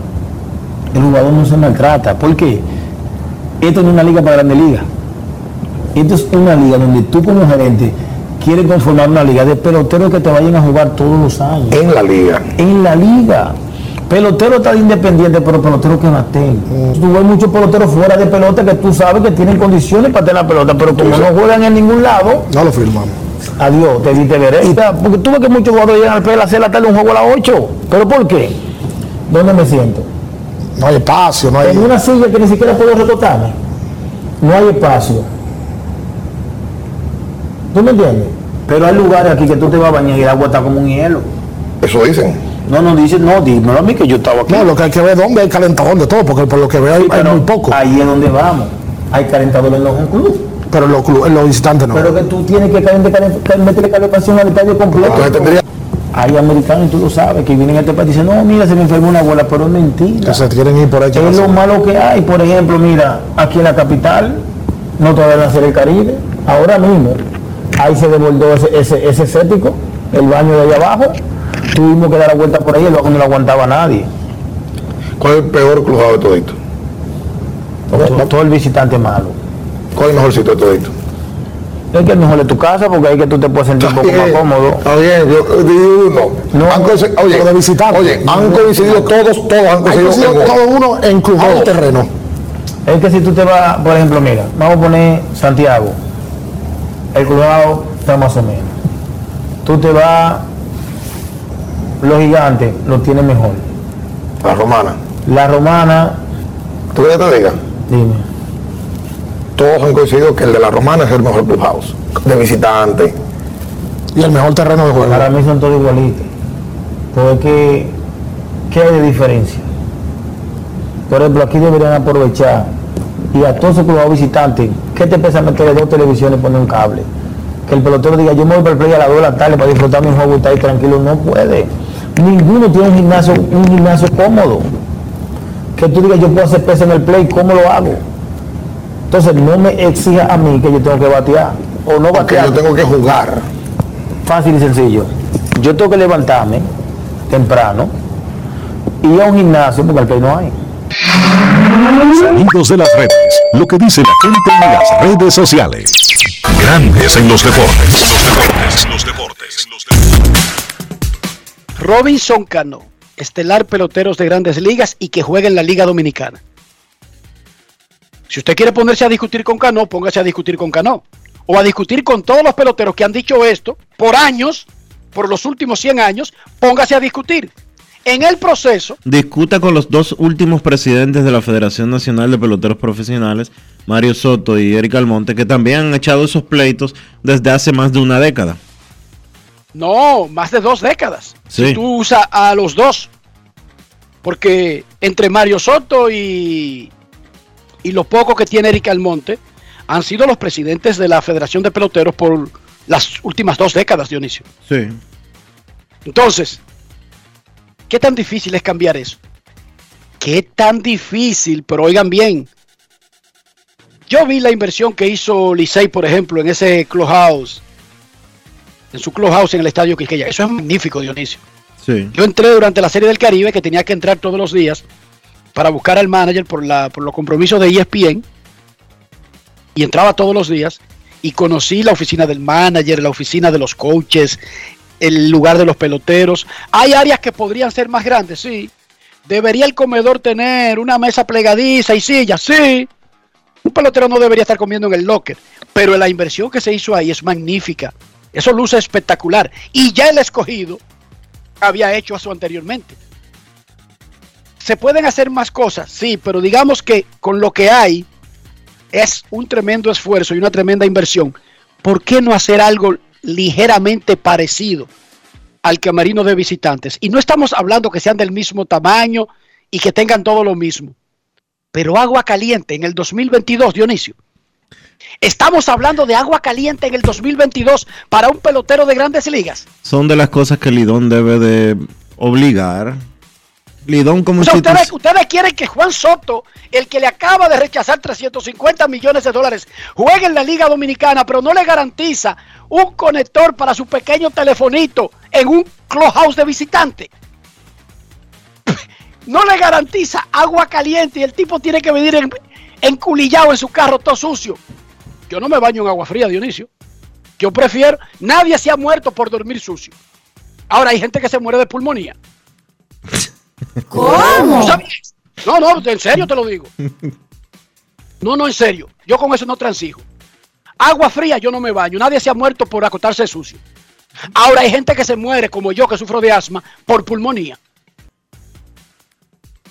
El jugador no se maltrata. ¿Por qué? Esto no es una liga para grande liga. Esto es una liga donde tú como gerente quieres conformar una liga de peloteros que te vayan a jugar todos los años. En la liga. En la liga. Pelotero está de independiente, pero pelotero que maten. Tú ves muchos peloteros fuera de pelota que tú sabes que tienen condiciones para tener la pelota, pero como no juegan en ningún lado, No lo firmamos. adiós, te diste vereda. Porque tú ves que muchos jugadores llegan al PL a hacer la tarde un juego a las 8. ¿Pero por qué? ¿Dónde me siento? No hay espacio, no hay. En una silla que ni siquiera puedo recotarme. No hay espacio. ¿Tú me entiendes? Pero hay lugares aquí que tú te vas a bañar y el agua está como un hielo. Eso dicen. No, no dicen, no, dímelo a mí que yo estaba aquí. No, lo que hay que ver es dónde hay calentador de todo, porque por lo que veo hay, Sí, hay muy poco. Ahí es donde vamos. Hay calentadores en los clubs. Pero en los, clubes- en los visitantes no. Pero que tú tienes que calen- calen- calen- meterle calefacción al estadio completo. Tendría- Hay americanos, y tú lo sabes, que vienen a este país y dicen, no, mira, se me enfermó una abuela, pero es mentira. que se quieren ir por ahí. Es lo malo que hay. Por ejemplo, mira, aquí en la capital, no te van a hacer el Caribe. Ahora mismo, ahí se desbordó ese, ese, ese séptico, el baño de allá abajo. Tuvimos que dar la vuelta por ahí, el bajo no lo aguantaba nadie. ¿Cuál es el peor cruzado de todito? Todo, todo el visitante malo. ¿Cuál es el mejorcito de todito? Es que es mejor de tu casa porque ahí que tú te puedes sentir un poco más cómodo. Está bien, yo di uno. Han conse- oye, de visitante. oye, han coincidido todos, todos han coincidido, todo uno en cruzado de terreno. Es que si tú te vas, por ejemplo, mira, vamos a poner Santiago. El cruzado está más o menos. Tú te vas, los gigantes lo tienen mejor. La romana. La romana, ¿Tú que te diga? dime. Todos han coincidido que el de la romana es el mejor clubhouse. De visitante. Y el mejor terreno de juego. Para mí son todos igualitos. Porque, ¿qué hay de diferencia? Por ejemplo, aquí deberían aprovechar y a todos esos clubes visitantes, ¿qué te pesa meterle dos televisiones y poner un cable? Que el pelotero diga, yo me voy para el play a las 2 de la tarde para disfrutar mi juego y estar ahí tranquilo. No puede. Ninguno tiene un gimnasio, un gimnasio cómodo. Que tú digas, yo puedo hacer peso en el play, ¿cómo lo hago? Entonces no me exija a mí que yo tengo que batear. O no Porque batear. yo tengo que jugar. Fácil y sencillo. Yo tengo que levantarme temprano y a un gimnasio porque al play no hay. Sonidos de las redes. Lo que dice la gente en las redes sociales. Grandes en los deportes. Los deportes. Los deportes. Robinson Cano, estelar peloteros de grandes ligas y que juega en la Liga Dominicana. Si usted quiere ponerse a discutir con Cano, póngase a discutir con Cano. O a discutir con todos los peloteros que han dicho esto por años, por los últimos 100 años, póngase a discutir. En el proceso, Discuta con los dos últimos presidentes de la Federación Nacional de Peloteros Profesionales, Mario Soto y Eric Almonte, que también han echado esos pleitos desde hace más de una década. No, más de dos décadas. Sí. Si tú usas a los dos. Porque entre Mario Soto y, y lo poco que tiene Eric Almonte, han sido los presidentes de la Federación de Peloteros por las últimas dos décadas, Dionisio. Sí. Entonces, ¿qué tan difícil es cambiar eso? ¿Qué tan difícil? Pero oigan bien. Yo vi la inversión que hizo Licey, por ejemplo, en ese clubhouse, en su clubhouse en el estadio Quisqueya. Eso es magnífico, Dionisio. Sí. Yo entré durante la Serie del Caribe, que tenía que entrar todos los días para buscar al manager por, la, por los compromisos de ESPN. Y entraba todos los días y conocí la oficina del manager, la oficina de los coaches, el lugar de los peloteros. Hay áreas que podrían ser más grandes, sí. ¿Debería el comedor tener una mesa plegadiza y sillas? Sí. Un pelotero no debería estar comiendo en el locker. Pero la inversión que se hizo ahí es magnífica. Eso luce espectacular. Y ya el escogido había hecho eso anteriormente. se pueden hacer más cosas, sí, pero digamos que con lo que hay es un tremendo esfuerzo y una tremenda inversión. ¿Por qué no hacer algo ligeramente parecido al camerino de visitantes? Y no estamos hablando que sean del mismo tamaño y que tengan todo lo mismo. Pero agua caliente en el 2022, Dionisio. Estamos hablando de agua caliente en el 2022 para un pelotero de grandes ligas. Son de las cosas que Lidón debe de obligar. Lidón como O sea, ustedes, quieren que Juan Soto, el que le acaba de rechazar 350 millones de dólares, juegue en la Liga Dominicana, pero no le garantiza un conector para su pequeño telefonito en un clubhouse de visitante. No le garantiza agua caliente y el tipo tiene que venir en, enculillado en su carro todo sucio. Yo no me baño en agua fría, Dionisio. Yo prefiero, nadie se ha muerto por dormir sucio. Ahora hay gente que se muere de pulmonía. ¿Cómo? ¿Tú sabías? No, no, en serio te lo digo. No, no, en serio. Yo con eso no transijo. Agua fría yo no me baño. Nadie se ha muerto por acotarse sucio. Ahora hay gente que se muere, como yo, que sufro de asma, por pulmonía.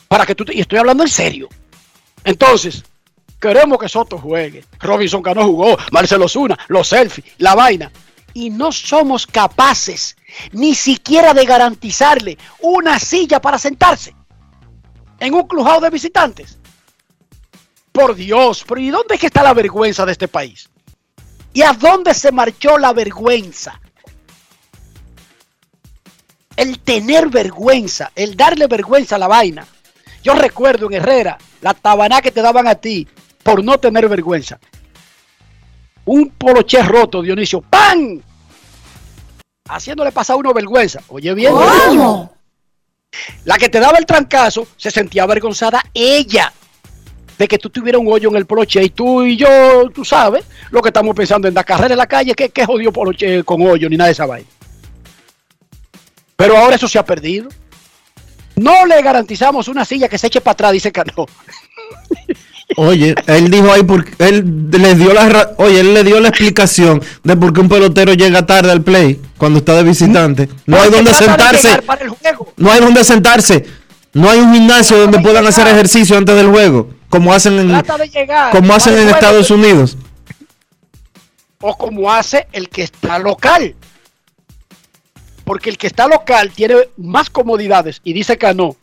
Para que tú te- Y estoy hablando en serio. Entonces, queremos que Soto juegue. Robinson Cano jugó, Marcelo Zuna, los selfies, la vaina. Y no somos capaces ni siquiera de garantizarle una silla para sentarse en un clubhouse de visitantes. Por Dios, pero ¿y dónde es que está la vergüenza de este país? ¿Y a dónde se marchó la vergüenza? El tener vergüenza, el darle vergüenza a la vaina. Yo recuerdo en Herrera la tabaná que te daban a ti por no tener vergüenza. Un poloché roto, Dionisio, ¡pam! Haciéndole pasar a uno vergüenza. Oye bien. La que te daba el trancazo se sentía avergonzada ella de que tú tuvieras un hoyo en el poloche y tú y yo, tú sabes, lo que estamos pensando en la carrera en la calle, que, que jodió poloche con hoyo ni nada de esa vaina. Pero ahora eso se ha perdido. No le garantizamos una silla que se eche para atrás, dice Cano. Oye, él dijo ahí porque él le dio la oye, él le dio la explicación de por qué un pelotero llega tarde al play cuando está de visitante. No hay donde sentarse. No hay donde sentarse. No hay un gimnasio donde puedan hacer ejercicio antes del juego, como hacen en como hacen en. Estados Unidos. o como hace el que está local. Porque el que está local tiene más comodidades y dice Cano,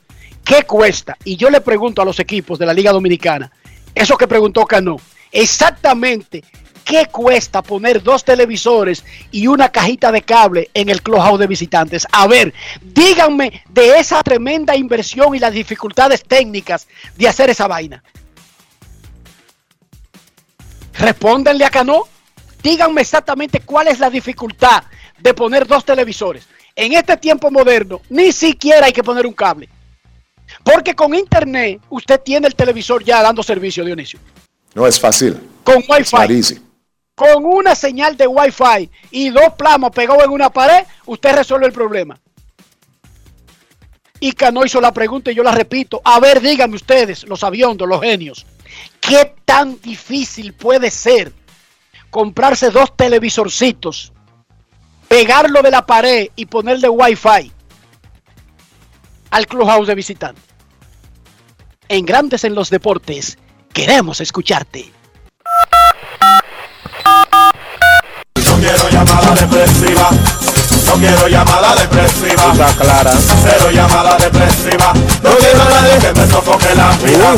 ¿qué cuesta? Y yo le pregunto a los equipos de la Liga Dominicana, eso que preguntó Cano, exactamente, ¿qué cuesta poner dos televisores y una cajita de cable en el clubhouse de visitantes? A ver, díganme de esa tremenda inversión y las dificultades técnicas de hacer esa vaina. Respóndanle a Cano. Díganme exactamente cuál es la dificultad de poner dos televisores. En este tiempo moderno, ni siquiera hay que poner un cable. Porque con internet usted tiene el televisor ya dando servicio, Dionisio. No es fácil. Con Wi-Fi. Con una señal de Wi-Fi y dos plamos pegados en una pared, usted resuelve el problema. Y Cano hizo la pregunta y yo la repito. A ver, díganme ustedes, los aviondos, los genios, ¿qué tan difícil puede ser comprarse dos televisorcitos, pegarlo de la pared y ponerle Wi-Fi al clubhouse de visitante? En Grandes en los Deportes, queremos escucharte. No quiero llamada depresiva. No quiero llamada depresiva. Está clara. Cero llamada depresiva. No quiero a nadie que me sofoque la vida.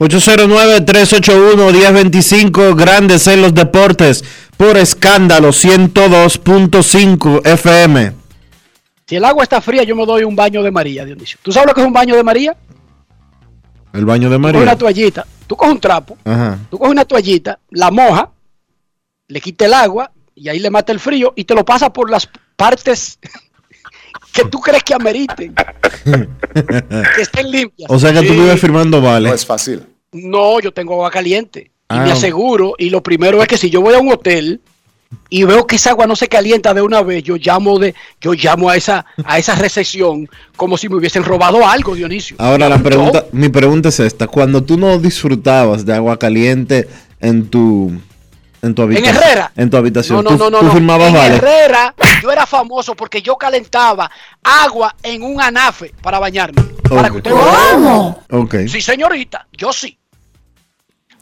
809-381-1025, Grandes en los Deportes, por escándalo 102.5 FM. Si el agua está fría, yo me doy un baño de María, Dionisio. ¿Tú sabes lo que es un baño de María? El baño de María. una toallita, tú coges un trapo, Ajá. tú coges una toallita, la moja, le quita el agua y ahí le mata el frío y te lo pasa por las partes que tú crees que ameriten, que estén limpias. O sea que tú Sí. vives firmando vale. No es fácil. No, yo tengo agua caliente y Ah. me aseguro. Y lo primero es que si yo voy a un hotel y veo que esa agua no se calienta de una vez, yo llamo de, yo llamo a esa, a esa recepción como si me hubiesen robado algo, Dionisio. Ahora la Yo- pregunta, mi pregunta es esta, cuando tú no disfrutabas de agua caliente en tu En tu En habitación. Herrera. En tu habitación. No, no, tú, no, no. tú no. firmabas en vale. Herrera yo era famoso porque yo calentaba agua en un anafe para bañarme. Para que usted ¿Cómo? Ok. Sí, señorita, yo sí.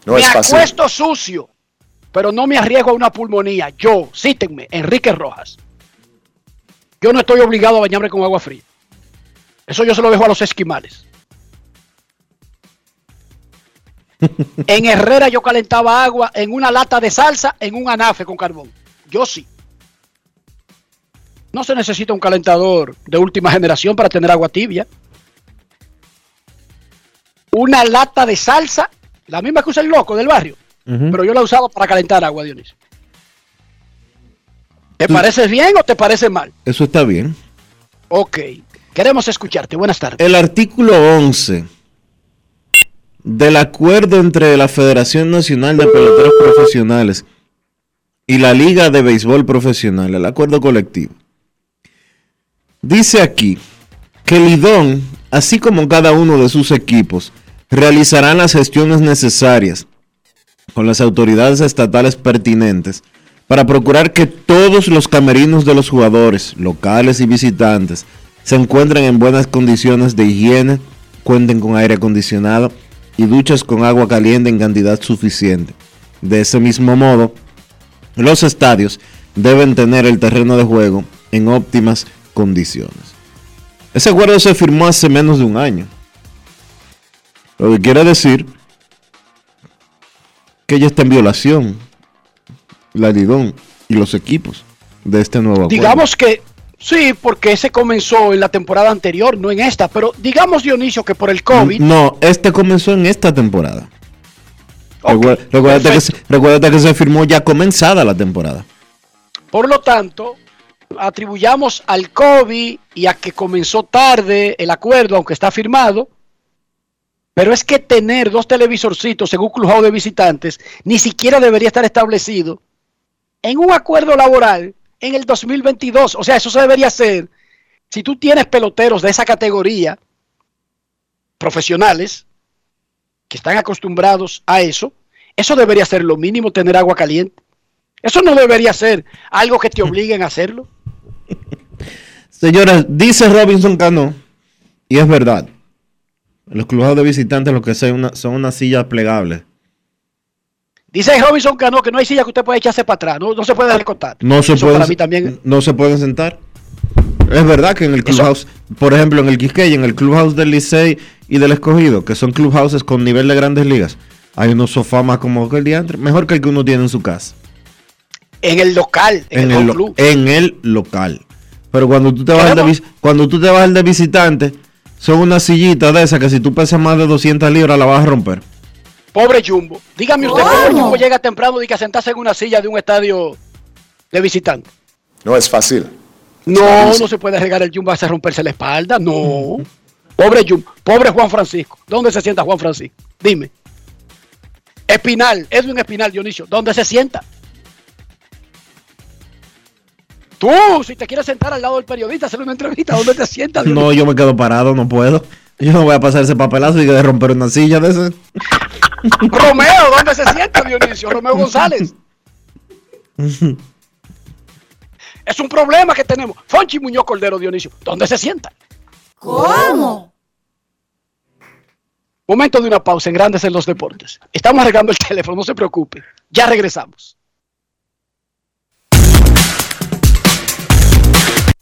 No me es fácil. acuesto sucio, pero no me arriesgo a una pulmonía. Yo, cítenme, Enrique Rojas. Yo no estoy obligado a bañarme con agua fría. Eso yo se lo dejo a los esquimales. en Herrera yo calentaba agua en una lata de salsa en un anafe con carbón. Yo sí. No se necesita un calentador de última generación para tener agua tibia. Una lata de salsa, la misma que usa el loco del barrio, Pero yo la usaba para calentar agua, Dionisio. ¿Te parece bien o te parece mal? Eso está bien. Ok. Queremos escucharte. Buenas tardes. El artículo 11 del acuerdo entre la Federación Nacional de Peloteros Profesionales y la Liga de Béisbol Profesional, el acuerdo colectivo, dice aquí que Lidón, así como cada uno de sus equipos, realizarán las gestiones necesarias con las autoridades estatales pertinentes para procurar que todos los camerinos de los jugadores, locales y visitantes, se encuentren en buenas condiciones de higiene, cuenten con aire acondicionado y duchas con agua caliente en cantidad suficiente. De ese mismo modo, los estadios deben tener el terreno de juego en óptimas condiciones. Ese acuerdo se firmó hace menos de un año. Lo que quiere decir que ella está en violación, la Lidón y los equipos de este nuevo acuerdo. Digamos que sí, porque ese comenzó en la temporada anterior, no en esta, pero digamos Dionisio que por el COVID, No, este comenzó en esta temporada. Recuérdate, que se, recuérdate que se firmó ya comenzada la temporada. por lo tanto, atribuyamos al COVID y a que comenzó tarde el acuerdo, aunque está firmado. Pero es que tener dos televisorcitos en un clubhouse de visitantes ni siquiera debería estar establecido en un acuerdo laboral en el 2022. O sea, eso se debería hacer si tú tienes peloteros de esa categoría, profesionales, que están acostumbrados a eso, eso debería ser lo mínimo tener agua caliente. Eso no debería ser algo que te obliguen a hacerlo. Señores, dice Robinson Cano, y es verdad, los clubes de visitantes lo que son, una- son unas sillas plegables. Dice Robinson Cano que no hay silla que usted pueda echarse para atrás, no, no se puede recortar. No se, pueden, para mí también. no se pueden sentar. Es verdad que en el clubhouse, por ejemplo, en el Quisqueya, en el clubhouse del Licey y del Escogido, que son clubhouses con nivel de grandes ligas, hay unos sofás más como que el diantre, mejor que el que uno tiene en su casa. En el local, en, en el, club. en el local. Pero cuando tú te vas al de, cuando tú te vas al de visitante, son unas sillitas de esas que si tú pesas más de 200 libras la vas a romper. Pobre Jumbo. Dígame usted, ¿cómo Jumbo llega temprano y que a sentarse en una silla de un estadio de visitante? No es fácil. No, no se puede regar el Jumbo a romperse la espalda, no. Pobre Jumbo, pobre Juan Francisco. ¿Dónde se sienta Juan Francisco? Dime. Espinal, Edwin Espinal, Dionisio, ¿dónde se sienta? Tú, si te quieres sentar al lado del periodista, hacerle una entrevista, ¿dónde te sientas? No, yo me quedo parado, no puedo. Yo no voy a pasar ese papelazo y de romper una silla de ese. Romeo, ¿dónde se sienta Dionisio? Romeo González. Es un problema que tenemos. Fonchi Muñoz Cordero Dionisio, ¿dónde se sienta? ¿Cómo? Momento de una pausa en Grandes en los Deportes. Estamos arreglando el teléfono, no se preocupe. Ya regresamos.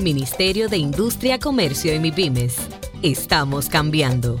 Ministerio de Industria, Comercio y MIPIMES. Estamos cambiando.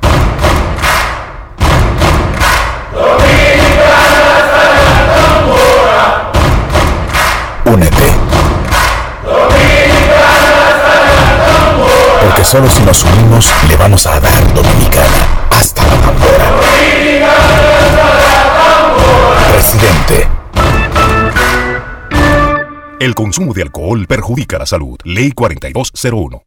Únete. Porque solo si nos unimos le vamos a dar dominicana hasta la tambora. Presidente. El consumo de alcohol perjudica la salud. Ley 4201.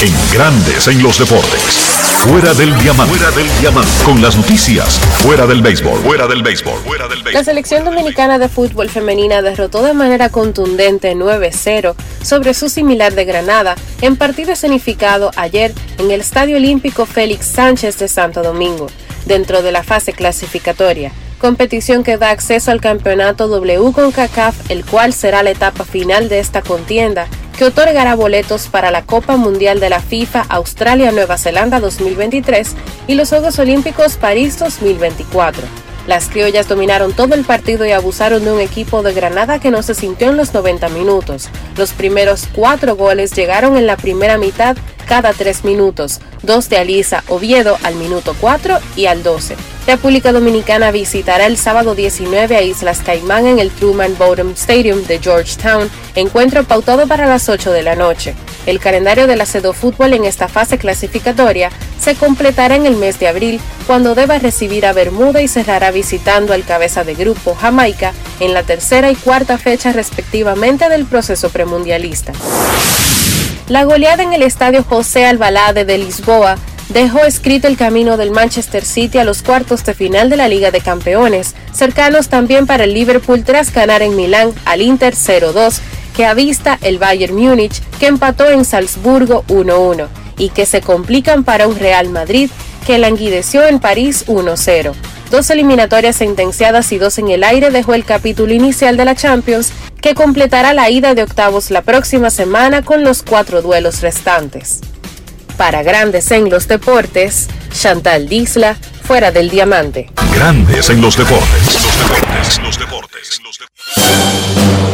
En grandes en los deportes. Fuera del diamante. Fuera del diamante. Con las noticias. Fuera del béisbol. Fuera del béisbol. Fuera del béisbol. La selección dominicana de fútbol femenina derrotó de manera contundente 9-0 sobre su similar de Granada en partido escenificado ayer en el Estadio Olímpico Félix Sánchez de Santo Domingo, dentro de la fase clasificatoria competición que da acceso al campeonato W con CACAF, el cual será la etapa final de esta contienda, que otorgará boletos para la Copa Mundial de la FIFA Australia-Nueva Zelanda 2023 y los Juegos Olímpicos París 2024. Las criollas dominaron todo el partido y abusaron de un equipo de Granada que no se sintió en los 90 minutos. Los primeros cuatro goles llegaron en la primera mitad cada tres minutos, dos de Alisa Oviedo al minuto 4 y al 12. República Dominicana visitará el sábado 19 a Islas Caimán en el Truman Bodum Stadium de Georgetown, encuentro pautado para las 8 de la noche. El calendario de la Cedo Fútbol en esta fase clasificatoria se completará en el mes de abril, cuando deba recibir a Bermuda y cerrará visitando al cabeza de grupo Jamaica en la tercera y cuarta fecha respectivamente del proceso premundialista. La goleada en el estadio José Albalade de Lisboa dejó escrito el camino del Manchester City a los cuartos de final de la Liga de Campeones, cercanos también para el Liverpool tras ganar en Milán al Inter 0-2, que avista el Bayern Múnich, que empató en Salzburgo 1-1, y que se complican para un Real Madrid, que languideció en París 1-0. Dos eliminatorias sentenciadas y dos en el aire dejó el capítulo inicial de la Champions, que completará la ida de octavos la próxima semana con los cuatro duelos restantes. Para Grandes en los Deportes, Chantal Disla, fuera del diamante. Grandes en los deportes. Los deportes. Los deportes.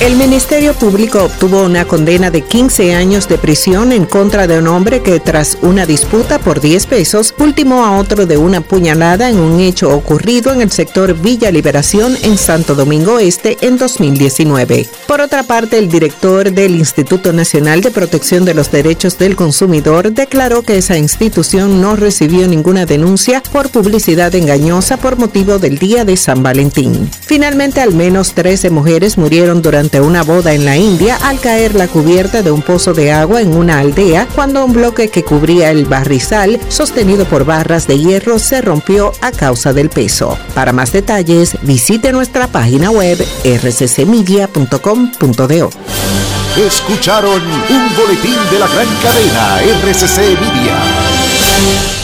El Ministerio Público obtuvo una condena de 15 años de prisión en contra de un hombre que tras una disputa por 10 pesos ultimó a otro de una puñalada en un hecho ocurrido en el sector Villa Liberación en Santo Domingo Este en 2019. Por otra parte, el director del Instituto Nacional de Protección de los Derechos del Consumidor declaró que esa institución no recibió ninguna denuncia por publicidad engañosa por motivo del Día de San Valentín. Finalmente, al menos 13 mujeres murieron durante una boda en la India al caer la cubierta de un pozo de agua en una aldea cuando un bloque que cubría el barrizal, sostenido por barras de hierro, se rompió a causa del peso. Para más detalles, visite nuestra página web rccmedia.com.do. Escucharon un boletín de la gran cadena RCC Media.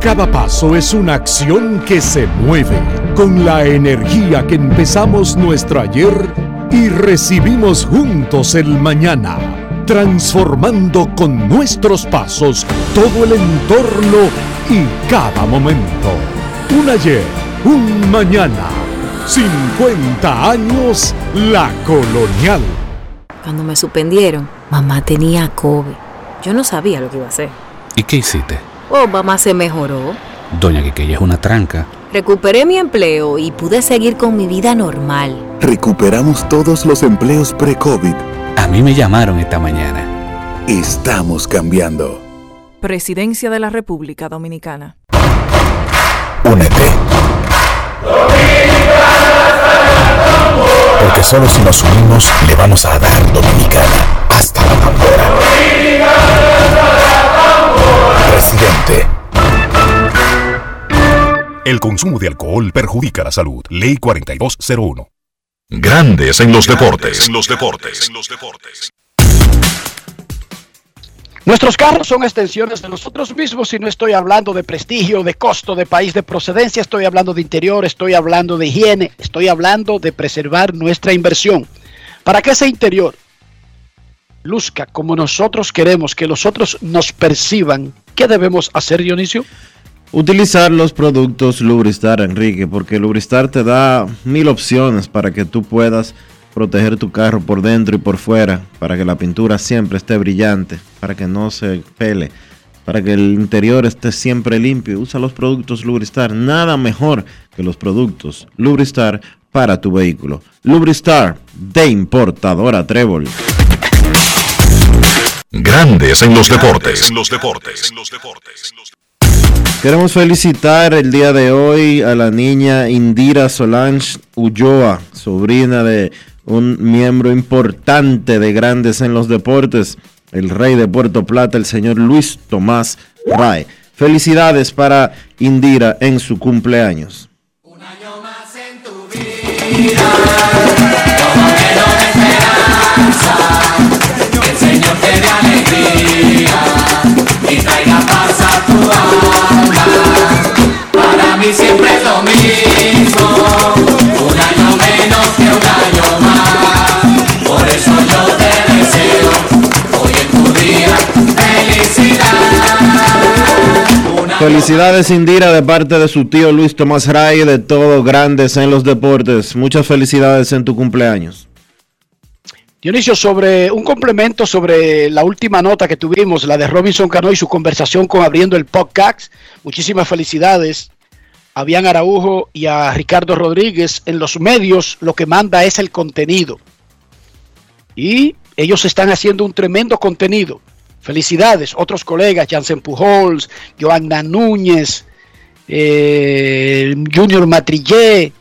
Cada paso es una acción que se mueve con la energía que empezamos nuestro ayer y recibimos juntos el mañana, transformando con nuestros pasos todo el entorno y cada momento. Un ayer, un mañana, 50 años la colonial. Cuando me suspendieron, mamá tenía COVID. Yo no sabía lo que iba a hacer. ¿Y qué hiciste? Oh, mamá se mejoró. Doña Quiqueya es una tranca. Recuperé mi empleo y pude seguir con mi vida normal. Recuperamos todos los empleos pre-COVID. A mí me llamaron esta mañana. Estamos cambiando. Presidencia de la República Dominicana. Únete. Porque solo si nos unimos le vamos a dar Dominicana hasta la tambora. Presidente. El consumo de alcohol perjudica la salud. Ley 4201. Grandes en los deportes. En los deportes. Nuestros carros son extensiones de nosotros mismos y no estoy hablando de prestigio, de costo, de país de procedencia, estoy hablando de interior, estoy hablando de higiene, estoy hablando de preservar nuestra inversión. Para que ese interior luzca como nosotros queremos que los otros nos perciban, ¿qué debemos hacer, Dionisio? Utilizar los productos Lubristar, Enrique, porque Lubristar te da mil opciones para que tú puedas proteger tu carro por dentro y por fuera, para que la pintura siempre esté brillante, para que no se pele, para que el interior esté siempre limpio. Usa los productos Lubristar, nada mejor que los productos Lubristar para tu vehículo. Lubristar de importadora Trébol. Grandes en los deportes. En los deportes. Queremos felicitar el día de hoy a la niña Indira Solange Ulloa, sobrina de un miembro importante de Grandes en los Deportes, el rey de Puerto Plata, el señor Luis Tomás Ray. Felicidades para Indira en su cumpleaños. Que el Señor te dé alegría y traiga paz a tu alma. Para mí siempre es lo mismo, un año menos que un año más. Por eso yo te deseo hoy en tu día felicidad. Felicidades Indira de parte de su tío Luis Tomás Ray, de todo Grandes en los Deportes. Muchas felicidades en tu cumpleaños. Dionisio, sobre un complemento sobre la última nota que tuvimos, la de Robinson Cano y su conversación con Abriendo el Podcast. Muchísimas felicidades a Bian Araujo y a Ricardo Rodríguez. En los medios lo que manda es el contenido. Y ellos están haciendo un tremendo contenido. Felicidades, otros colegas, Jansen Pujols, Joanna Núñez, eh, Junior Matrillé,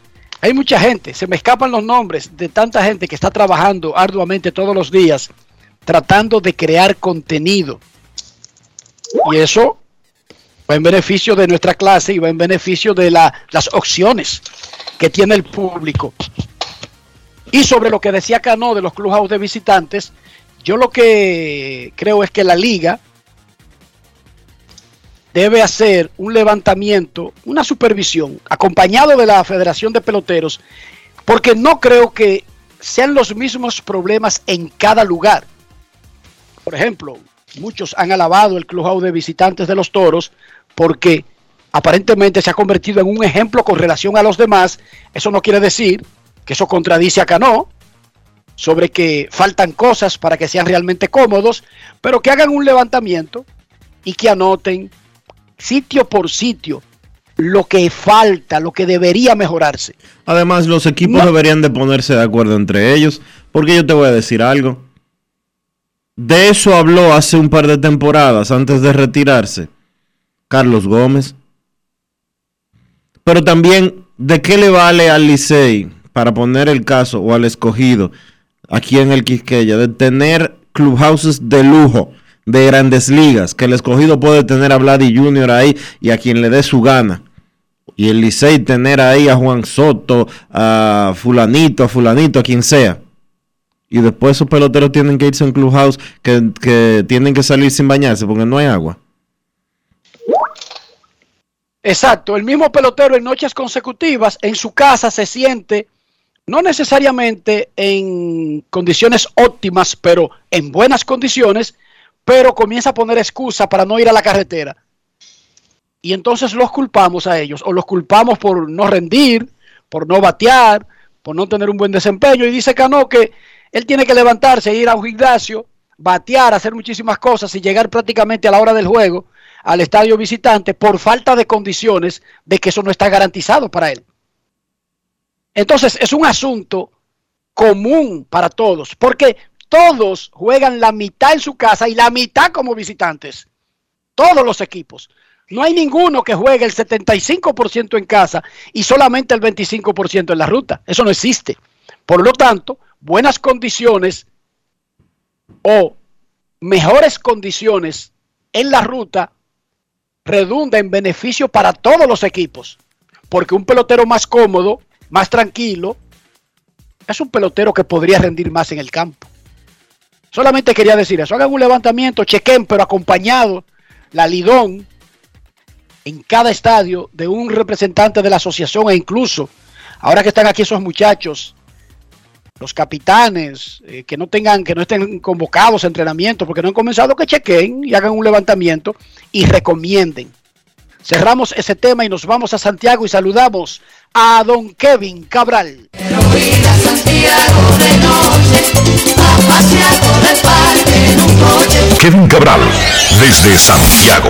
hay mucha gente, se me escapan los nombres de tanta gente que está trabajando arduamente todos los días tratando de crear contenido. Y eso va en beneficio de nuestra clase y va en beneficio de la, las opciones que tiene el público. Y sobre lo que decía Cano de los clubhouse de visitantes, yo lo que creo es que la liga debe hacer un levantamiento, una supervisión, acompañado de la Federación de Peloteros, porque no creo que sean los mismos problemas en cada lugar. Por ejemplo, muchos han alabado el clubhouse de visitantes de los toros porque aparentemente se ha convertido en un ejemplo con relación a los demás. Eso no quiere decir que eso contradice a Cano sobre que faltan cosas para que sean realmente cómodos, pero que hagan un levantamiento y que anoten sitio por sitio lo que falta, lo que debería mejorarse. Además, los equipos deberían de ponerse de acuerdo entre ellos, porque yo te voy a decir algo. De eso habló hace un par de temporadas antes de retirarse Carlos Gómez. Pero también, ¿de qué le vale al Licey, para poner el caso, o al escogido, aquí en el Quisqueya, de tener clubhouses de lujo, de grandes ligas, que el escogido puede tener a Vladi Jr. ahí y a quien le dé su gana? Y el Licey tener ahí a Juan Soto, a fulanito, a fulanito, a quien sea. Y después esos peloteros tienen que irse a un clubhouse que, que tienen que salir sin bañarse porque no hay agua. Exacto, el mismo pelotero en noches consecutivas en su casa se siente no necesariamente en condiciones óptimas, pero en buenas condiciones, pero comienza a poner excusa para no ir a la carretera. Y entonces los culpamos a ellos, o los culpamos por no rendir, por no batear, por no tener un buen desempeño. Y dice Cano que él tiene que levantarse, ir a un gimnasio, batear, hacer muchísimas cosas y llegar prácticamente a la hora del juego al estadio visitante por falta de condiciones de que eso no está garantizado para él. Entonces es un asunto común para todos, porque todos juegan la mitad en su casa y la mitad como visitantes. Todos los equipos. No hay ninguno que juegue el 75% en casa y solamente el 25% en la ruta. Eso no existe. Por lo tanto, buenas condiciones o mejores condiciones en la ruta redunda en beneficio para todos los equipos. Porque un pelotero más cómodo, más tranquilo, es un pelotero que podría rendir más en el campo. Solamente quería decir eso. Hagan un levantamiento, chequen, pero acompañado la Lidón en cada estadio de un representante de la asociación e incluso, ahora que están aquí esos muchachos, los capitanes, eh, que no tengan, que no estén convocados a entrenamiento porque no han comenzado, que chequen y hagan un levantamiento y recomienden. Cerramos ese tema y nos vamos a Santiago y saludamos a don Kevin Cabral. Kevin Cabral, desde Santiago.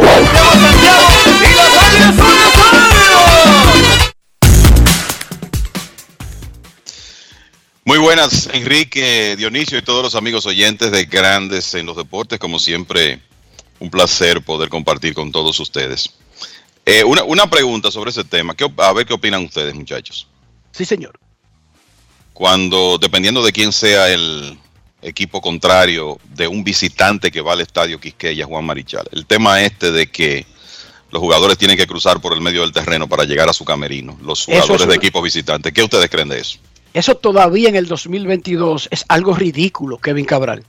Muy buenas, Enrique, Dionisio y todos los amigos oyentes de Grandes en los Deportes. Como siempre, un placer poder compartir con todos ustedes. Eh, una, una, pregunta sobre ese tema. ¿Qué, a ver qué opinan ustedes, muchachos. Sí, señor. Cuando, dependiendo de quién sea el equipo contrario de un visitante que va al estadio Quisqueya, Juan Marichal, el tema este de que los jugadores tienen que cruzar por el medio del terreno para llegar a su camerino, los jugadores de equipos visitantes. ¿Qué ustedes creen de eso? Eso todavía en el 2022 es algo ridículo, Kevin Cabral.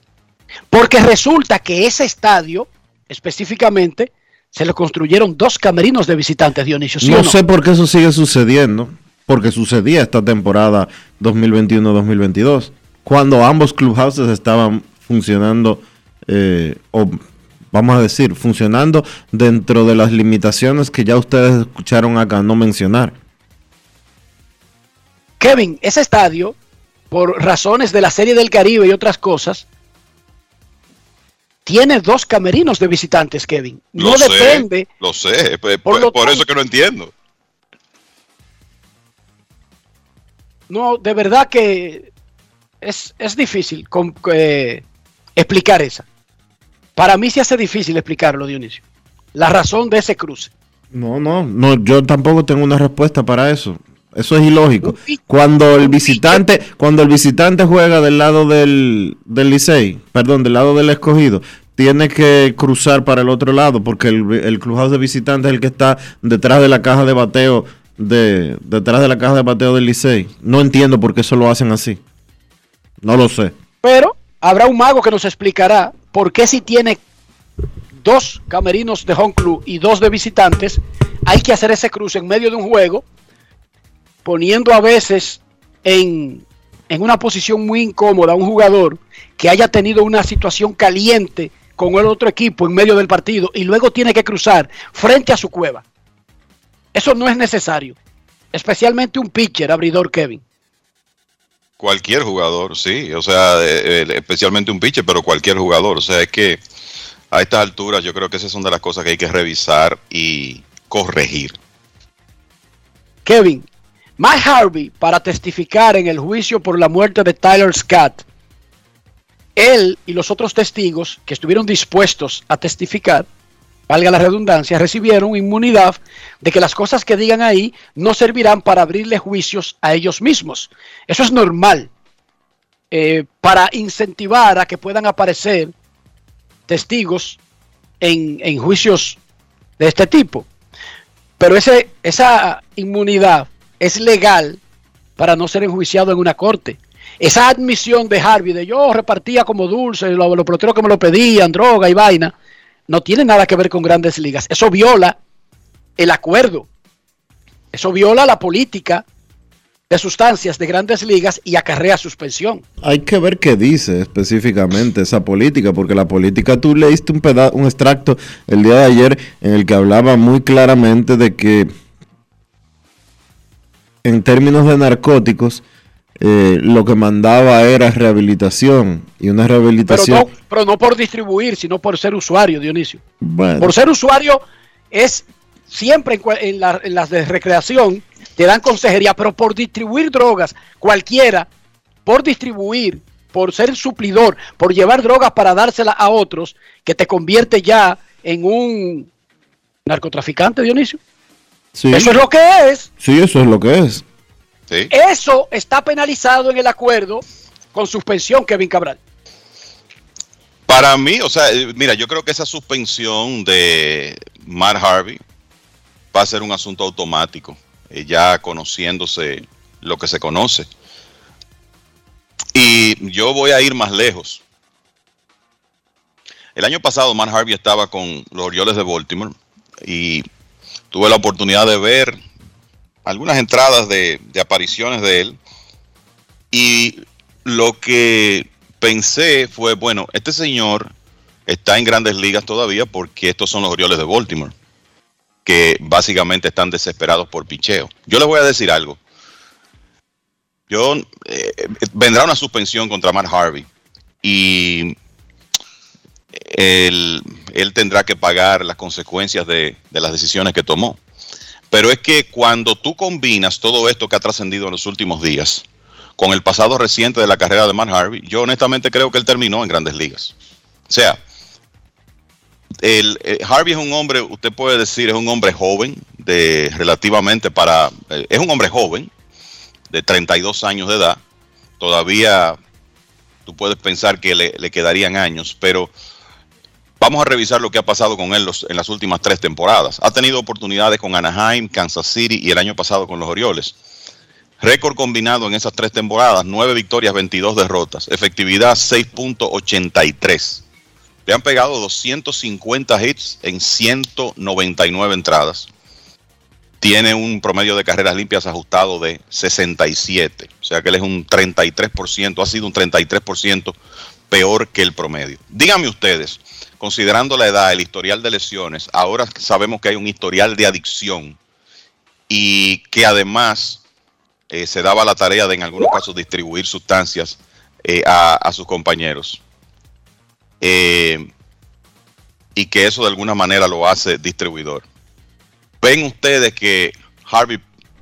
Porque resulta que ese estadio, específicamente, se le construyeron dos camerinos de visitantes, Dionisio. ¿sí no, no sé por qué eso sigue sucediendo, porque sucedía esta temporada 2021-2022, cuando ambos clubhouses estaban funcionando, eh, o vamos a decir, funcionando dentro de las limitaciones que ya ustedes escucharon acá no mencionar. Kevin, ese estadio, por razones de la Serie del Caribe y otras cosas, tiene dos camerinos de visitantes, Kevin. No lo depende. Sé, lo sé, por, por, lo por eso que no entiendo. No, de verdad que es, es difícil eh, explicar esa. Para mí se hace difícil explicarlo, Dionisio. La razón de ese cruce. No, no, no, yo tampoco tengo una respuesta para eso. Eso es ilógico. Cuando el visitante, cuando el visitante juega del lado del, del Licey, perdón, del lado del escogido, tiene que cruzar para el otro lado, porque el, el clubhouse de visitantes es el que está detrás de la caja de bateo de, detrás de la caja de bateo del Licey. No entiendo por qué eso lo hacen así. No lo sé. Pero habrá un mago que nos explicará por qué si tiene dos camerinos de home club y dos de visitantes, hay que hacer ese cruce en medio de un juego poniendo a veces en en una posición muy incómoda a un jugador que haya tenido una situación caliente con el otro equipo en medio del partido y luego tiene que cruzar frente a su cueva. Eso no es necesario, especialmente un pitcher abridor Kevin. Cualquier jugador, sí, o sea, especialmente un pitcher, pero cualquier jugador, o sea, es que a estas alturas yo creo que esas son de las cosas que hay que revisar y corregir. Kevin, Mike Harvey para testificar en el juicio por la muerte de Tyler Scott. Él y los otros testigos que estuvieron dispuestos a testificar, valga la redundancia, recibieron inmunidad de que las cosas que digan ahí no servirán para abrirle juicios a ellos mismos. Eso es normal eh, para incentivar a que puedan aparecer testigos en, juicios de este tipo. Pero esa inmunidad es legal para no ser enjuiciado en una corte. Esa admisión de Harvey de yo repartía como dulce, los, los peloteros que me lo pedían, droga y vaina, no tiene nada que ver con grandes ligas. Eso viola el acuerdo. Eso viola la política de sustancias de grandes ligas y acarrea suspensión. Hay que ver qué dice específicamente esa política, porque la política, tú leíste un, peda un extracto el día de ayer en el que hablaba muy claramente de que en términos de narcóticos, eh, lo que mandaba era rehabilitación y una rehabilitación. Pero no, pero no por distribuir, sino por ser usuario, Dionisio. Bueno, Por ser usuario es siempre en, la- las de recreación te dan consejería, pero por distribuir drogas, cualquiera, por distribuir, por ser suplidor, por llevar drogas para dársela a otros, que te convierte ya en un narcotraficante, Dionisio. sí, Eso es lo que es. sí, eso es lo que es. Eso está penalizado en el acuerdo con suspensión, Kevin Cabral. Para mí, o sea, eh, mira, yo creo que esa suspensión de Matt Harvey va a ser un asunto automático, eh, ya conociéndose lo que se conoce. Y yo voy a ir más lejos. El año pasado Matt Harvey estaba con los Orioles de Baltimore y tuve la oportunidad de ver algunas entradas de, apariciones de él y lo que pensé fue, bueno, este señor está en grandes ligas todavía porque estos son los Orioles de Baltimore, que básicamente están desesperados por picheo. Yo les voy a decir algo. Yo eh, vendrá una suspensión contra Matt Harvey y él, él tendrá que pagar las consecuencias de las decisiones que tomó. Pero es que cuando tú combinas todo esto que ha trascendido en los últimos días con el pasado reciente de la carrera de Matt Harvey, yo honestamente creo que él terminó en grandes ligas. O sea, el, eh, Harvey es un hombre, usted puede decir, es un hombre joven, de relativamente para, eh, es un hombre joven, de 32 años de edad. Todavía tú puedes pensar que le, le quedarían años, pero Vamos a revisar lo que ha pasado con él en las últimas tres temporadas. Ha tenido oportunidades con Anaheim, Kansas City y el año pasado con los Orioles. Récord combinado en esas tres temporadas, 9 victorias, 22 derrotas. Efectividad 6.83. Le han pegado 250 hits en 199 entradas. Tiene un promedio de carreras limpias ajustado de 67. O sea que él es un 33%, ha sido un 33% peor que el promedio. Díganme ustedes, considerando la edad, el historial de lesiones, ahora sabemos que hay un historial de adicción y que además eh, se daba la tarea de en algunos casos distribuir sustancias eh, a, sus compañeros. Eh, y que eso de alguna manera lo hace distribuidor. ¿Ven ustedes que Harvey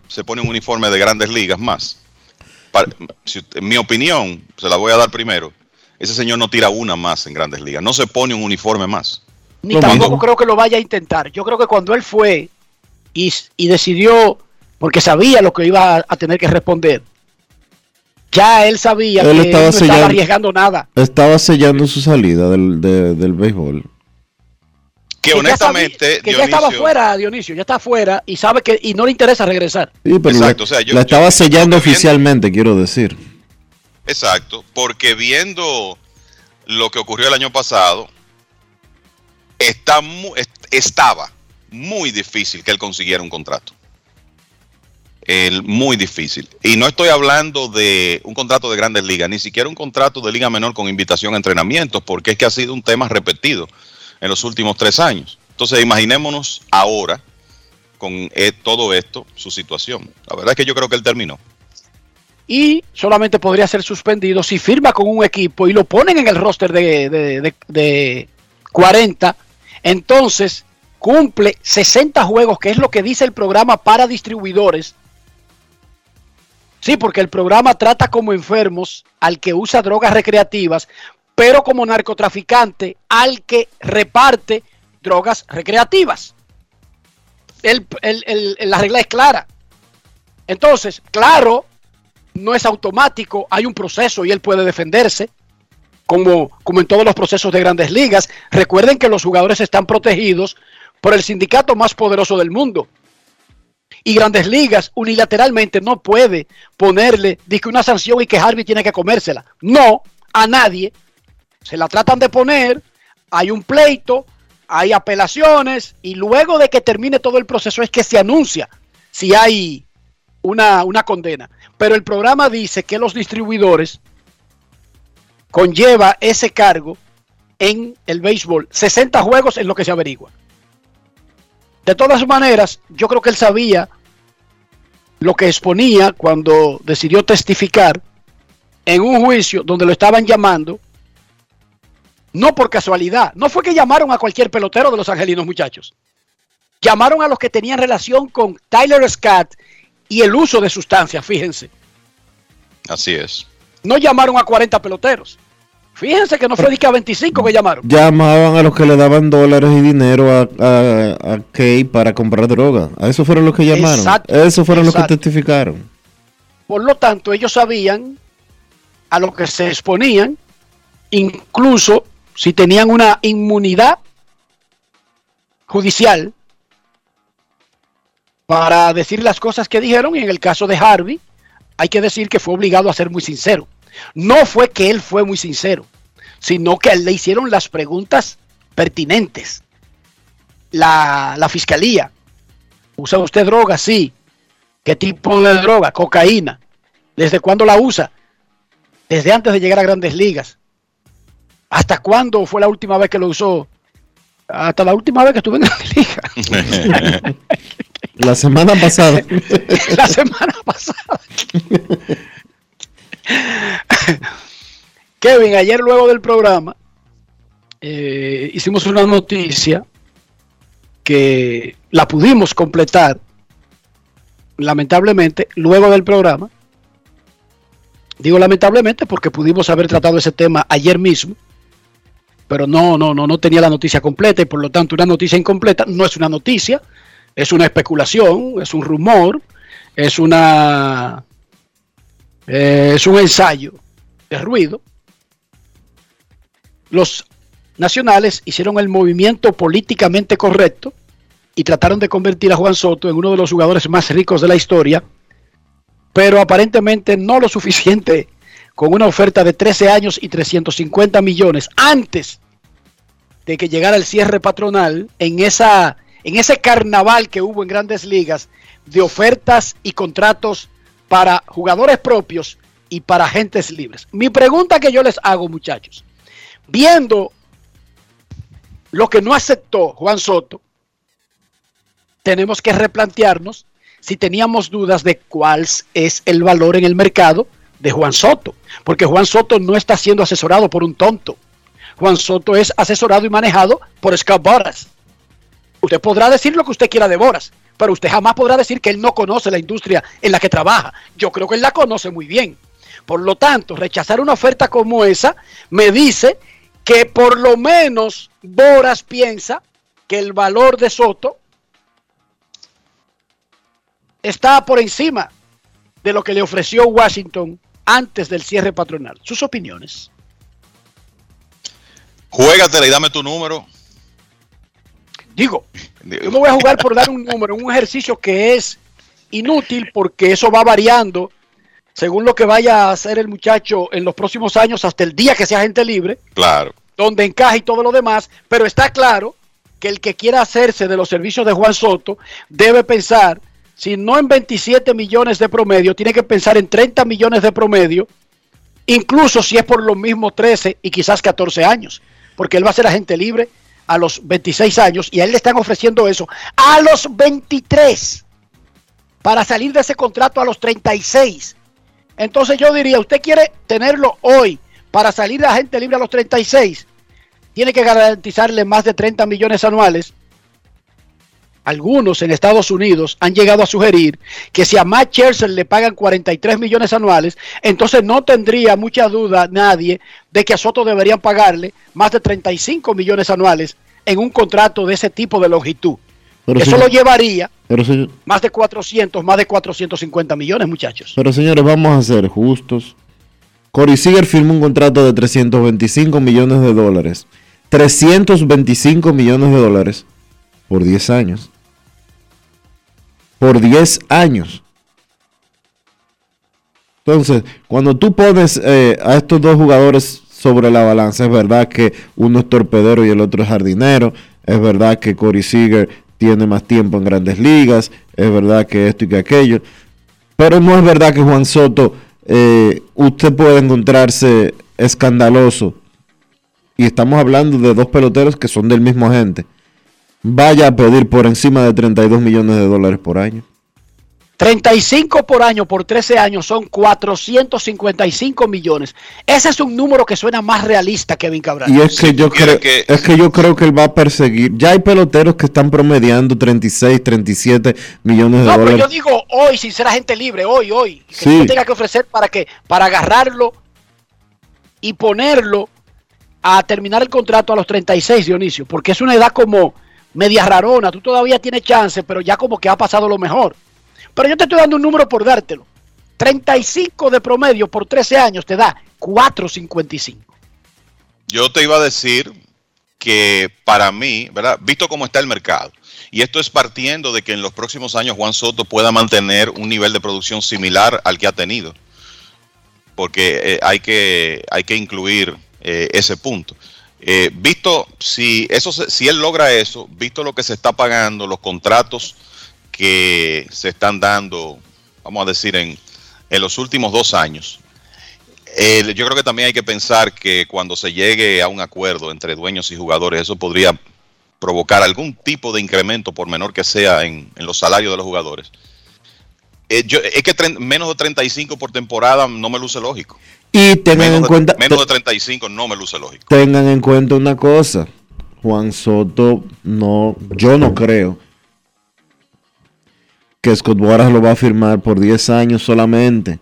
se pone un uniforme de grandes ligas más? En mi opinión, se la voy a dar primero, ese señor no tira una más en grandes ligas, no se pone un uniforme más. Ni tampoco creo que lo vaya a intentar. Yo creo que cuando él fue y, y decidió, porque sabía lo que iba a, a tener que responder, ya él sabía Él que estaba él no estaba arriesgando nada. Estaba sellando su salida del, de- del béisbol. Que ya honestamente, sabía- que ya estaba fuera, Dionisio, ya está fuera y sabe que y no le interesa regresar. Sí, pero Exacto, la, o sea, yo- la yo- estaba sellando oficialmente, quiero decir. Exacto, porque viendo lo que ocurrió el año pasado, estaba muy difícil que él consiguiera un contrato. muy difícil. Y no estoy hablando de un contrato de grandes ligas, ni siquiera un contrato de liga menor con invitación a entrenamientos, porque es que ha sido un tema repetido en los últimos tres años. Entonces, imaginémonos ahora con eh, todo esto, su situación. La verdad es que yo creo que él terminó. Y solamente podría ser suspendido si firma con un equipo y lo ponen en el roster de, de, de, de 40. Entonces cumple 60 juegos, que es lo que dice el programa para distribuidores. Sí, porque el programa trata como enfermos al que usa drogas recreativas, pero como narcotraficante al que reparte drogas recreativas. El, el, el, la regla es clara. Entonces, claro, no es automático, hay un proceso y él puede defenderse, como, como en todos los procesos de grandes ligas. Recuerden que los jugadores están protegidos por el sindicato más poderoso del mundo. Y Grandes Ligas unilateralmente no puede ponerle que una sanción y que Harvey tiene que comérsela. No, a nadie. Se la tratan de poner, hay un pleito, hay apelaciones y luego de que termine todo el proceso es que se anuncia si hay una, una condena. Pero el programa dice que los distribuidores conlleva ese cargo en el béisbol. 60 juegos es lo que se averigua. De todas maneras, yo creo que él sabía lo que exponía cuando decidió testificar en un juicio donde lo estaban llamando, no por casualidad, no fue que llamaron a cualquier pelotero de los angelinos muchachos, llamaron a los que tenían relación con Tyler Scott y el uso de sustancias, fíjense. Así es. No llamaron a 40 peloteros. Fíjense que no fue ni que a 25 que llamaron. Llamaban a los que le daban dólares y dinero a, a, a Kay para comprar droga. A eso fueron los que llamaron. Exacto, eso fueron exacto. los que testificaron. Por lo tanto, ellos sabían a lo que se exponían, incluso si tenían una inmunidad judicial para decir las cosas que dijeron. Y en el caso de Harvey, hay que decir que fue obligado a ser muy sincero. No fue que él fue muy sincero, sino que le hicieron las preguntas pertinentes. La, la fiscalía, ¿usa usted droga? Sí. ¿Qué tipo de droga? Cocaína. ¿Desde cuándo la usa? Desde antes de llegar a grandes ligas. ¿Hasta cuándo fue la última vez que lo usó? Hasta la última vez que estuve en grandes ligas. La semana pasada. la semana pasada. Kevin, ayer luego del programa eh, hicimos una noticia que la pudimos completar, lamentablemente, luego del programa. Digo lamentablemente porque pudimos haber tratado ese tema ayer mismo, pero no, no, no, no tenía la noticia completa y por lo tanto una noticia incompleta no es una noticia, es una especulación, es un rumor, es una eh, es un ensayo de ruido. Los nacionales hicieron el movimiento políticamente correcto y trataron de convertir a Juan Soto en uno de los jugadores más ricos de la historia, pero aparentemente no lo suficiente con una oferta de 13 años y 350 millones antes de que llegara el cierre patronal en esa en ese carnaval que hubo en grandes ligas de ofertas y contratos para jugadores propios y para agentes libres. Mi pregunta que yo les hago, muchachos, viendo lo que no aceptó Juan Soto, tenemos que replantearnos si teníamos dudas de cuál es el valor en el mercado de Juan Soto, porque Juan Soto no está siendo asesorado por un tonto. Juan Soto es asesorado y manejado por Scott Boras. Usted podrá decir lo que usted quiera de Boras, pero usted jamás podrá decir que él no conoce la industria en la que trabaja. Yo creo que él la conoce muy bien. Por lo tanto, rechazar una oferta como esa me dice que por lo menos Boras piensa que el valor de Soto está por encima de lo que le ofreció Washington antes del cierre patronal. Sus opiniones. Juégatela y dame tu número. Digo, yo me voy a jugar por dar un número, un ejercicio que es inútil porque eso va variando según lo que vaya a hacer el muchacho en los próximos años hasta el día que sea gente libre. Claro. Donde encaje y todo lo demás, pero está claro que el que quiera hacerse de los servicios de Juan Soto debe pensar si no en 27 millones de promedio, tiene que pensar en 30 millones de promedio, incluso si es por los mismos 13 y quizás 14 años, porque él va a ser agente libre a los 26 años y a él le están ofreciendo eso a los 23 para salir de ese contrato a los 36. Entonces yo diría, usted quiere tenerlo hoy para salir de agente libre a los 36, tiene que garantizarle más de 30 millones anuales algunos en Estados Unidos han llegado a sugerir que si a Matt Scherzer le pagan 43 millones anuales, entonces no tendría mucha duda nadie de que a Soto deberían pagarle más de 35 millones anuales en un contrato de ese tipo de longitud. Pero Eso señor- lo llevaría Pero, señor- más de 400, más de 450 millones, muchachos. pero señores, vamos a ser justos. Corey Seager firmó un contrato de 325 millones de dólares. 325 millones de dólares por 10 años. Por 10 años. Entonces, cuando tú pones eh, a estos dos jugadores sobre la balanza, es verdad que uno es torpedero y el otro es jardinero. Es verdad que Corey Seager tiene más tiempo en grandes ligas. Es verdad que esto y que aquello. Pero no es verdad que Juan Soto, eh, usted puede encontrarse escandaloso. Y estamos hablando de dos peloteros que son del mismo agente. Vaya a pedir por encima de 32 millones de dólares por año. 35 por año por 13 años son 455 millones. Ese es un número que suena más realista, Kevin Cabral. Y es que yo creo es que yo creo que él va a perseguir. Ya hay peloteros que están promediando 36, 37 millones de No, pero dólares. yo digo hoy, sin ser agente libre, hoy, hoy. Que Sí. tenga que ofrecer para que, para agarrarlo y ponerlo a terminar el contrato a los 36, Dionisio, porque es una edad como media rarona. Tú todavía tienes chance, pero ya como que ha pasado lo mejor. Pero yo te estoy dando un número por dártelo. 35 de promedio por 13 años te da 4.55. Yo te iba a decir que para mí, ¿verdad? Visto cómo está el mercado, y esto es partiendo de que en los próximos años Juan Soto pueda mantener un nivel de producción similar al que ha tenido, porque eh, hay, que, hay que incluir eh, ese punto. Eh, visto si eso si él logra eso, visto lo que se está pagando, los contratos que se están dando, vamos a decir, en, en los últimos dos años, eh, yo creo que también hay que pensar que cuando se llegue a un acuerdo entre dueños y jugadores, eso podría provocar algún tipo de incremento, por menor que sea, en, en los salarios de los jugadores. Eh, es que menos de 35 por temporada no me luce lógico. Y tengan Menos en de, cuenta menos de 35 no me luce lógico. tengan en cuenta una cosa. Juan Soto no yo no creo que Scott Boras lo va a firmar por 10 años solamente.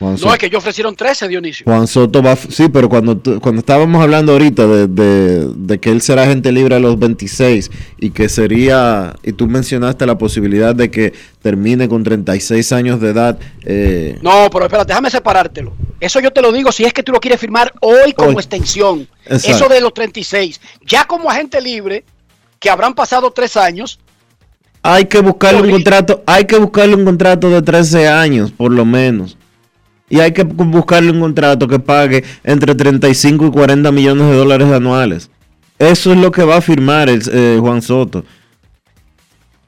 Juan No, Soto- es que ellos ofrecieron 13, Dionisio. Juan Soto va, sí, pero cuando, cuando estábamos hablando ahorita de, de- de que él será agente libre a los 26 y que sería, y tú mencionaste la posibilidad de que termine con 36 años de edad, eh, No, pero espérate, déjame separártelo. Eso yo te lo digo si es que tú lo quieres firmar hoy como Hoy. extensión. Exacto. Eso de los 36. Ya como agente libre, que habrán pasado tres años, hay que buscarle un contrato, hay que buscarle un contrato de 13 años, por lo menos. Y hay que bu- buscarle un contrato que pague entre 35 y 40 millones de dólares anuales. Eso es lo que va a firmar el, eh, Juan Soto.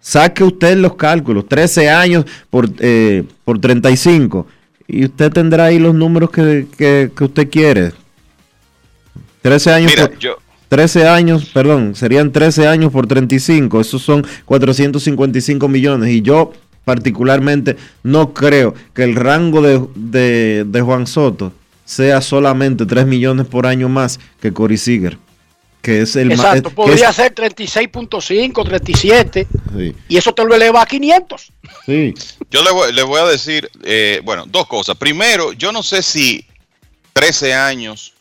Saque usted los cálculos, 13 años por, eh, por 35. Y usted tendrá ahí los números que, que- que usted quiere. 13 años Mira, por, yo, 13 años, perdón, serían 13 años por 35, esos son 455 millones. Y yo particularmente no creo que el rango de, de- de Juan Soto sea solamente 3 millones por año más que Corey Seager, que es el más... exacto, que podría es- ser 36.5, 37, sí, y eso te lo eleva a 500. sí. Yo le voy, le voy a decir, eh, bueno, dos cosas. Primero, yo no sé si 13 años,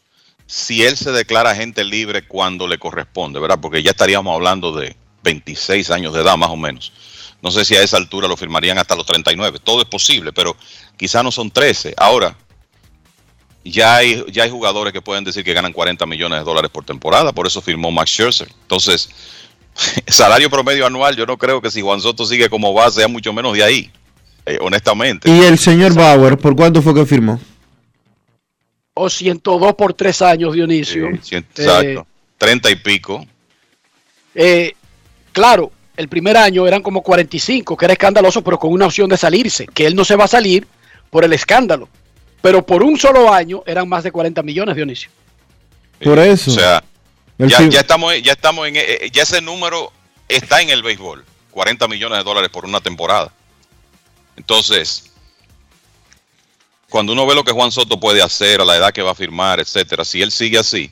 si él se declara agente libre cuando le corresponde, ¿verdad? Porque ya estaríamos hablando de 26 años de edad, más o menos. No sé si a esa altura lo firmarían hasta los 39. Todo es posible, pero quizá no son 13. Ahora, ya hay, ya hay jugadores que pueden decir que ganan 40 millones de dólares por temporada, por eso firmó Max Scherzer. Entonces, salario promedio anual, yo no creo que si Juan Soto sigue como va, sea mucho menos de ahí, eh, honestamente. Y el señor Bauer, ¿por cuánto fue que firmó? O 102 por tres años, Dionisio. Sí, Exacto. 30 y pico. Eh, claro, el primer año eran como 45, que era escandaloso, pero con una opción de salirse, que él no se va a salir por el escándalo. Pero por un solo año eran más de 40 millones, Dionisio. Por eso. O sea, ya, ya estamos, ya estamos en, eh, ya ese número está en el béisbol, 40 millones de dólares por una temporada. Entonces, cuando uno ve lo que Juan Soto puede hacer, a la edad que va a firmar, etcétera, si él sigue así,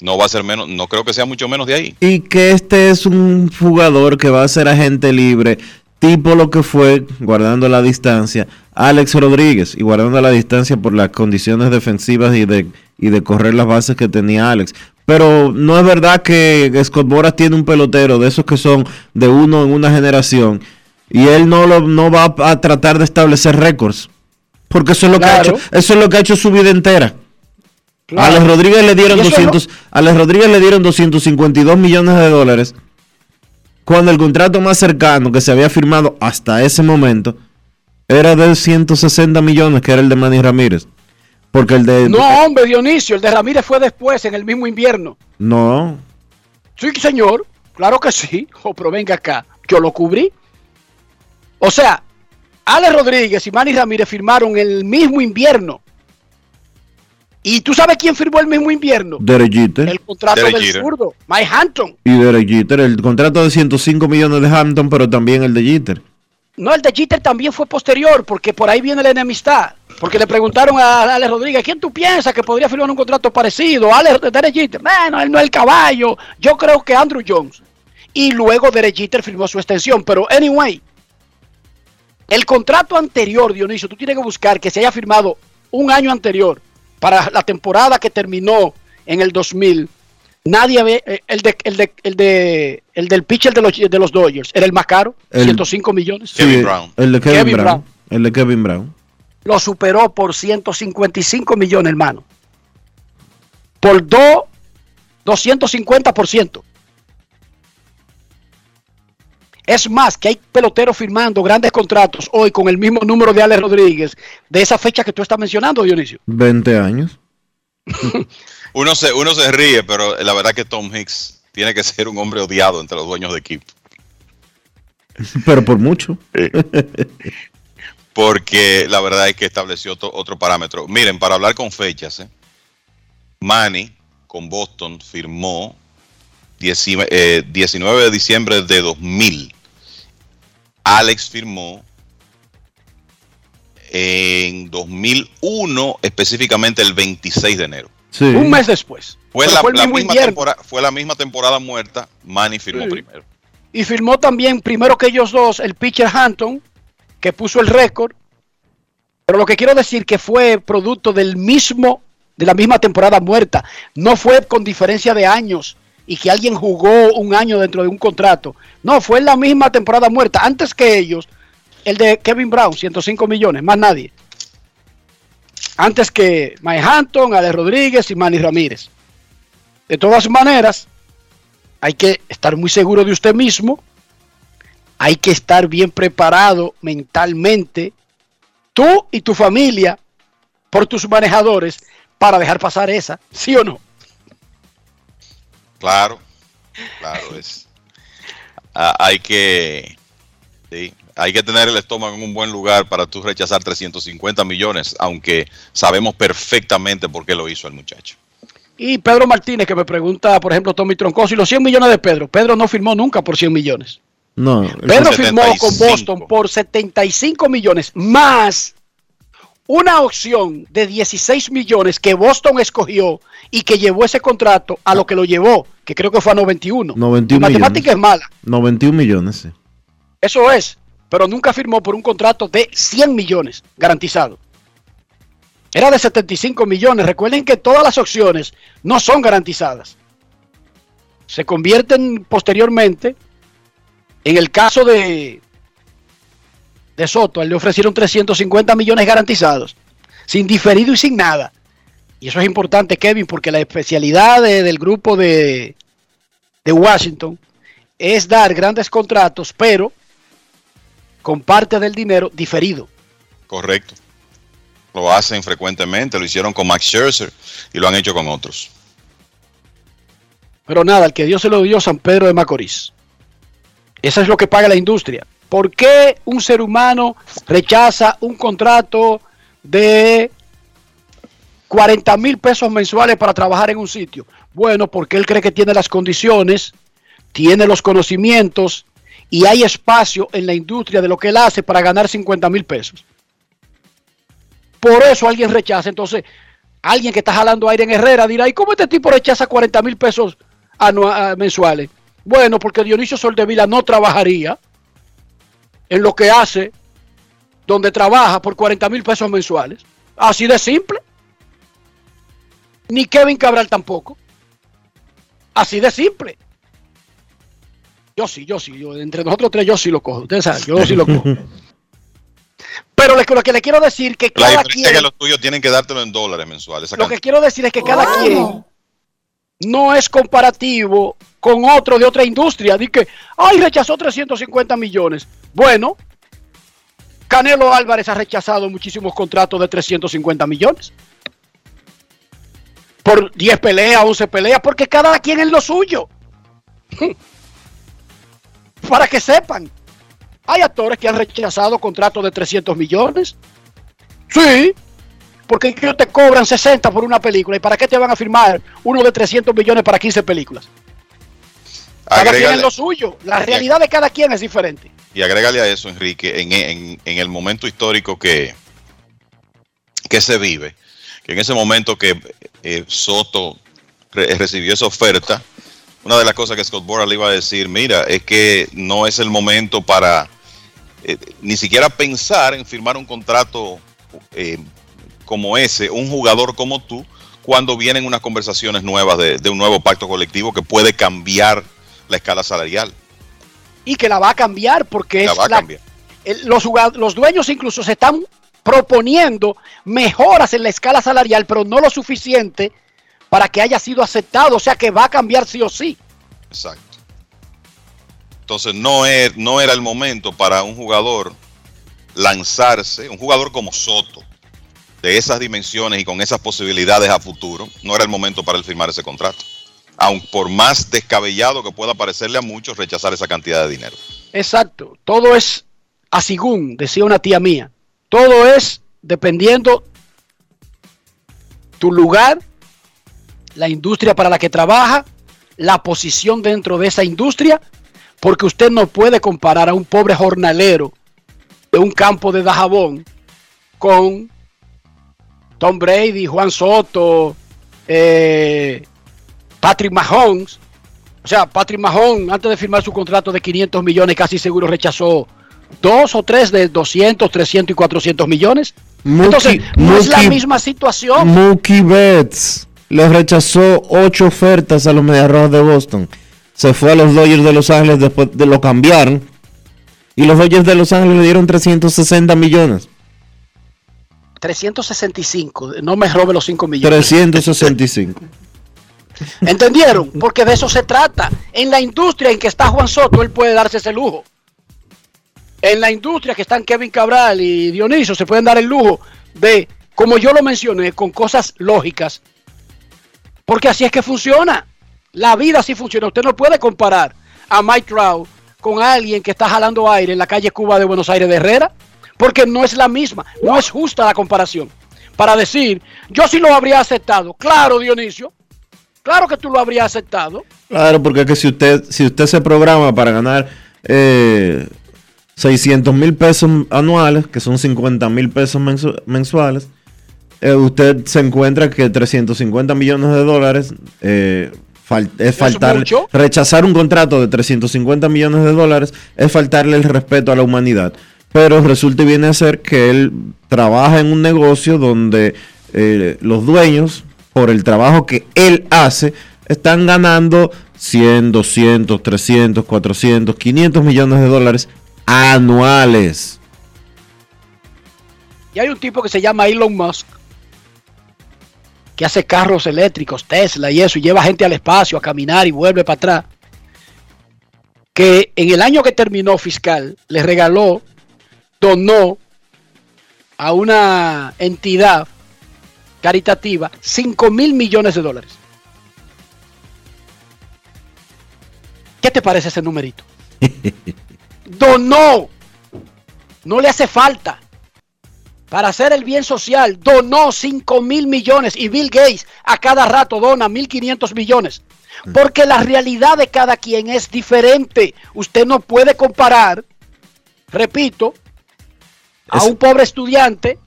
no va a ser menos, no creo que sea mucho menos de ahí. Y que este es un jugador que va a ser agente libre, tipo lo que fue, guardando la distancia, Alex Rodríguez, y guardando la distancia por las condiciones defensivas y de, y de correr las bases que tenía Alex. Pero no es verdad que Scott Boras tiene un pelotero de esos que son de uno en una generación y él no, lo, no va a tratar de establecer récords. Porque eso es lo Claro. que ha hecho, eso es lo que ha hecho su vida entera. Claro. A Alex Rodríguez le dieron Y eso es lo- 200, a Alex Rodríguez le dieron 252 millones de dólares cuando el contrato más cercano que se había firmado hasta ese momento era de 160 millones, que era el de Manny Ramírez. Porque el de No, hombre, Dionisio, el de Ramírez fue después, en el mismo invierno. no, Sí, señor, claro que sí. Oh, pero venga acá, yo lo cubrí. O sea, Alex Rodríguez y Manny Ramírez firmaron el mismo invierno. ¿Y tú sabes quién firmó el mismo invierno? Derek Jeter. El contrato Derek del Jeter. zurdo, Mike Hampton. y Derek Jeter, el contrato de 105 millones de Hampton, pero también el de Jeter. No, el de Jeter también fue posterior, porque por ahí viene la enemistad. Porque le preguntaron a Alex Rodríguez, ¿quién tú piensas que podría firmar un contrato parecido? Alex Derek Jeter. Bueno, él no es el caballo. Yo creo que Andrew Jones. Y luego Derek Jeter firmó su extensión. Pero, anyway, el contrato anterior, Dionisio, tú tienes que buscar que se haya firmado un año anterior para la temporada que terminó en el 2000. Nadie ve, eh, el, de, el, de, el, de, el del pitcher de los, de los Dodgers era el más caro, El- 105 millones. Sí, El de Kevin, Kevin Brown. Brown. El de Kevin Brown. Lo superó por 155 millones, hermano. Por dos, 250%. Es más, que hay peloteros firmando grandes contratos hoy con el mismo número de Alex Rodríguez de esa fecha que tú estás mencionando, Dionisio. 20 años. Uno se, uno se ríe, pero la verdad que Tom Hicks tiene que ser un hombre odiado entre los dueños de equipo. Pero por mucho. porque la verdad es que estableció otro, otro parámetro. Miren, para hablar con fechas, ¿eh? Manny con Boston firmó 19, eh, 19 de diciembre de 2000. Alex firmó en 2001, específicamente el 26 de enero. Un mes después. Fue, la, fue misma temporada, fue la misma temporada muerta. Manny firmó Sí. primero. Y firmó también, primero que ellos dos, el pitcher Hampton, que puso el récord. Pero lo que quiero decir que fue producto del mismo, de la misma temporada muerta. No fue con diferencia de años y que alguien jugó un año dentro de un contrato. No, fue en la misma temporada muerta. Antes que ellos, el de Kevin Brown, 105 millones, más nadie. Antes que Mike Hampton, Alex Rodríguez y Manny Ramírez. De todas maneras, hay que estar muy seguro de usted mismo, hay que estar bien preparado mentalmente, tú y tu familia, por tus manejadores, para dejar pasar esa, ¿sí o no? Claro, claro, es. Ah, hay que. sí, hay que tener el estómago en un buen lugar para tú rechazar 350 millones, aunque sabemos perfectamente por qué lo hizo el muchacho. Y Pedro Martínez, que me pregunta, por ejemplo, Tommy Troncoso, y los 100 millones de Pedro. Pedro no firmó nunca por 100 millones. No. Pedro firmó con Boston por 75 millones, más una opción de 16 millones que Boston escogió y que llevó ese contrato a lo que lo llevó, que creo que fue a 91. 91 Mi matemática es mala, 91 millones, sí. eso es, pero nunca firmó por un contrato de 100 millones garantizado. Era de 75 millones. Recuerden que todas las opciones no son garantizadas. Se convierten posteriormente. En el caso de, de Soto, le ofrecieron 350 millones garantizados, sin diferido y sin nada. Y eso es importante, Kevin, porque la especialidad de- del grupo de, de Washington es dar grandes contratos, pero con parte del dinero diferido. Correcto. Lo hacen frecuentemente, lo hicieron con Max Scherzer y lo han hecho con otros. Pero nada, el que Dios se lo dio San Pedro de Macorís. Eso es lo que paga la industria. ¿Por qué un ser humano rechaza un contrato de 40 mil pesos mensuales para trabajar en un sitio? Bueno, porque él cree que tiene las condiciones, tiene los conocimientos y hay espacio en la industria de lo que él hace para ganar 50 mil pesos. Por eso alguien rechaza. Entonces, alguien que está jalando aire en Herrera dirá, ¿y cómo este tipo rechaza 40 mil pesos ah, mensuales? Bueno, porque Dionisio Soldevila no trabajaría en lo que hace, donde trabaja por 40 mil pesos mensuales. Así de simple. Ni Kevin Cabral tampoco. Así de simple. Yo sí, yo sí, yo, entre nosotros tres yo sí lo cojo. Ustedes saben, yo sí lo cojo. Pero lo que le quiero decir que La cada diferencia quien, es que los tuyos tienen que dártelo en dólares mensuales. lo que quiero decir es que cada quien no es comparativo con otro de otra industria. Dice que, ay, rechazó 350 millones. Bueno, Canelo Álvarez ha rechazado muchísimos contratos de 350 millones. Por 10 peleas, 11 peleas, porque cada quien es lo suyo. Para que sepan. Hay actores que han rechazado contratos de 300 millones. Sí, porque ellos te cobran 60 por una película. ¿Y para qué te van a firmar uno de 300 millones para 15 películas? Cada quien es lo suyo. La realidad de cada quien es diferente. Y agrégale a eso, Enrique, en, el momento histórico que, que se vive, que en ese momento que eh, Soto re- recibió esa oferta, una de las cosas que Scott Boras le iba a decir, mira, es que no es el momento para eh, ni siquiera pensar en firmar un contrato eh, como ese, un jugador como tú, cuando vienen unas conversaciones nuevas de un nuevo pacto colectivo que puede cambiar la escala salarial. Y que la va a cambiar porque La es va a la- cambiar. el- los, los dueños incluso se están proponiendo mejoras en la escala salarial, pero no lo suficiente para que haya sido aceptado. O sea que va a cambiar sí o sí. Exacto. Entonces no, es, no era el momento para un jugador lanzarse, un jugador como Soto, de esas dimensiones y con esas posibilidades a futuro, no era el momento para él firmar ese contrato. Aun por más descabellado que pueda parecerle a muchos rechazar esa cantidad de dinero. Exacto. Todo es asigún, decía una tía mía. Todo es dependiendo tu lugar, la industria para la que trabaja, la posición dentro de esa industria, porque usted no puede comparar a un pobre jornalero de un campo de Dajabón con Tom Brady, Juan Soto, eh, Patrick Mahomes. O sea, Patrick Mahomes, antes de firmar su contrato de 500 millones, casi seguro rechazó dos o tres de 200, 300 y 400 millones. Entonces, no es la misma situación. Mookie Betts le rechazó ocho ofertas a los Medias Rojas de Boston. Se fue a los Dodgers de Los Ángeles después de lo cambiaron. Y los Dodgers de Los Ángeles le dieron 360 millones. 365, no me robe los 5 millones. 365. ¿Entendieron? Porque de eso se trata. En la industria en que está Juan Soto, él puede darse ese lujo. En la industria que están Kevin Cabral y Dionisio, se pueden dar el lujo de, como yo lo mencioné, con cosas lógicas. Porque así es que funciona. La vida así funciona. Usted no puede comparar a Mike Trout con alguien que está jalando aire en la calle Cuba de Buenos Aires de Herrera. Porque no es la misma. No es justa la comparación. Para decir, yo sí lo habría aceptado. Claro, Dionisio. Claro que tú lo habrías aceptado. Claro, porque es que si usted, si usted se programa para ganar eh, 600 mil pesos anuales, que son 50 mil pesos mensu- mensuales, eh, usted se encuentra que 350 millones de dólares eh, fal- es faltar, rechazar un contrato de 350 millones de dólares es faltarle el respeto a la humanidad. Pero resulta y viene a ser que él trabaja en un negocio donde eh, los dueños, por el trabajo que él hace, están ganando 100, 200, 300, 400, 500 millones de dólares anuales. Y hay un tipo que se llama Elon Musk, que hace carros eléctricos, Tesla y eso, y lleva gente al espacio a caminar y vuelve para atrás. Que en el año que terminó fiscal, le regaló, donó a una entidad caritativa 5 mil millones de dólares. ¿Qué te parece ese numerito? Donó. No le hace falta. Para hacer el bien social, donó 5 mil millones y Bill Gates a cada rato dona 1.500 millones. Porque la realidad de cada quien es diferente. Usted no puede comparar, repito, a un pobre estudiante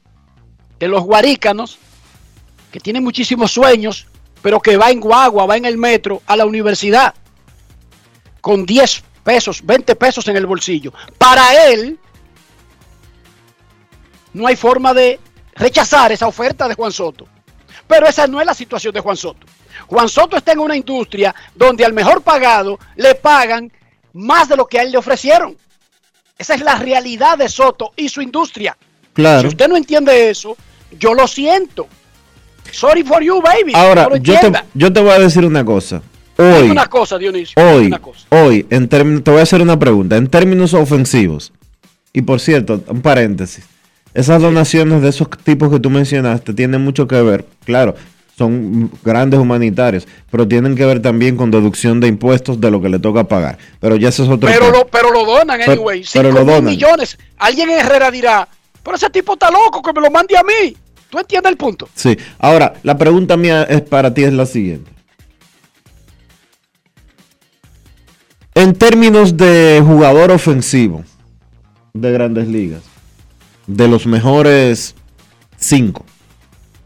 de los guarícanos que tiene muchísimos sueños, pero que va en guagua, va en el metro a la universidad con 10 pesos, 20 pesos en el bolsillo. Para él, no hay forma de rechazar esa oferta de Juan Soto. Pero esa no es la situación de Juan Soto. Juan Soto está en una industria donde al mejor pagado le pagan más de lo que a él le ofrecieron. Esa es la realidad de Soto y su industria. Claro. Si usted no entiende eso, yo lo siento. Sorry for you, baby. Ahora, No yo te, yo te voy a decir una cosa. Dime Hoy, una cosa, Dionisio. hoy, una cosa. hoy, en te voy a hacer una pregunta. En términos ofensivos, y por cierto, un paréntesis, esas donaciones de esos tipos que tú mencionaste tienen mucho que ver, claro, son grandes humanitarios, pero tienen que ver también con deducción de impuestos de lo que le toca pagar. Pero ya eso es otro Pero lo, pero lo donan, Pero- anyway. pero Cinco lo donan. millones. Alguien en Herrera dirá, pero ese tipo está loco, que me lo mande a mí. ¿Tú entiendes el punto? Sí. Ahora, la pregunta mía es para ti es la siguiente. En términos de jugador ofensivo de grandes ligas, de los mejores cinco,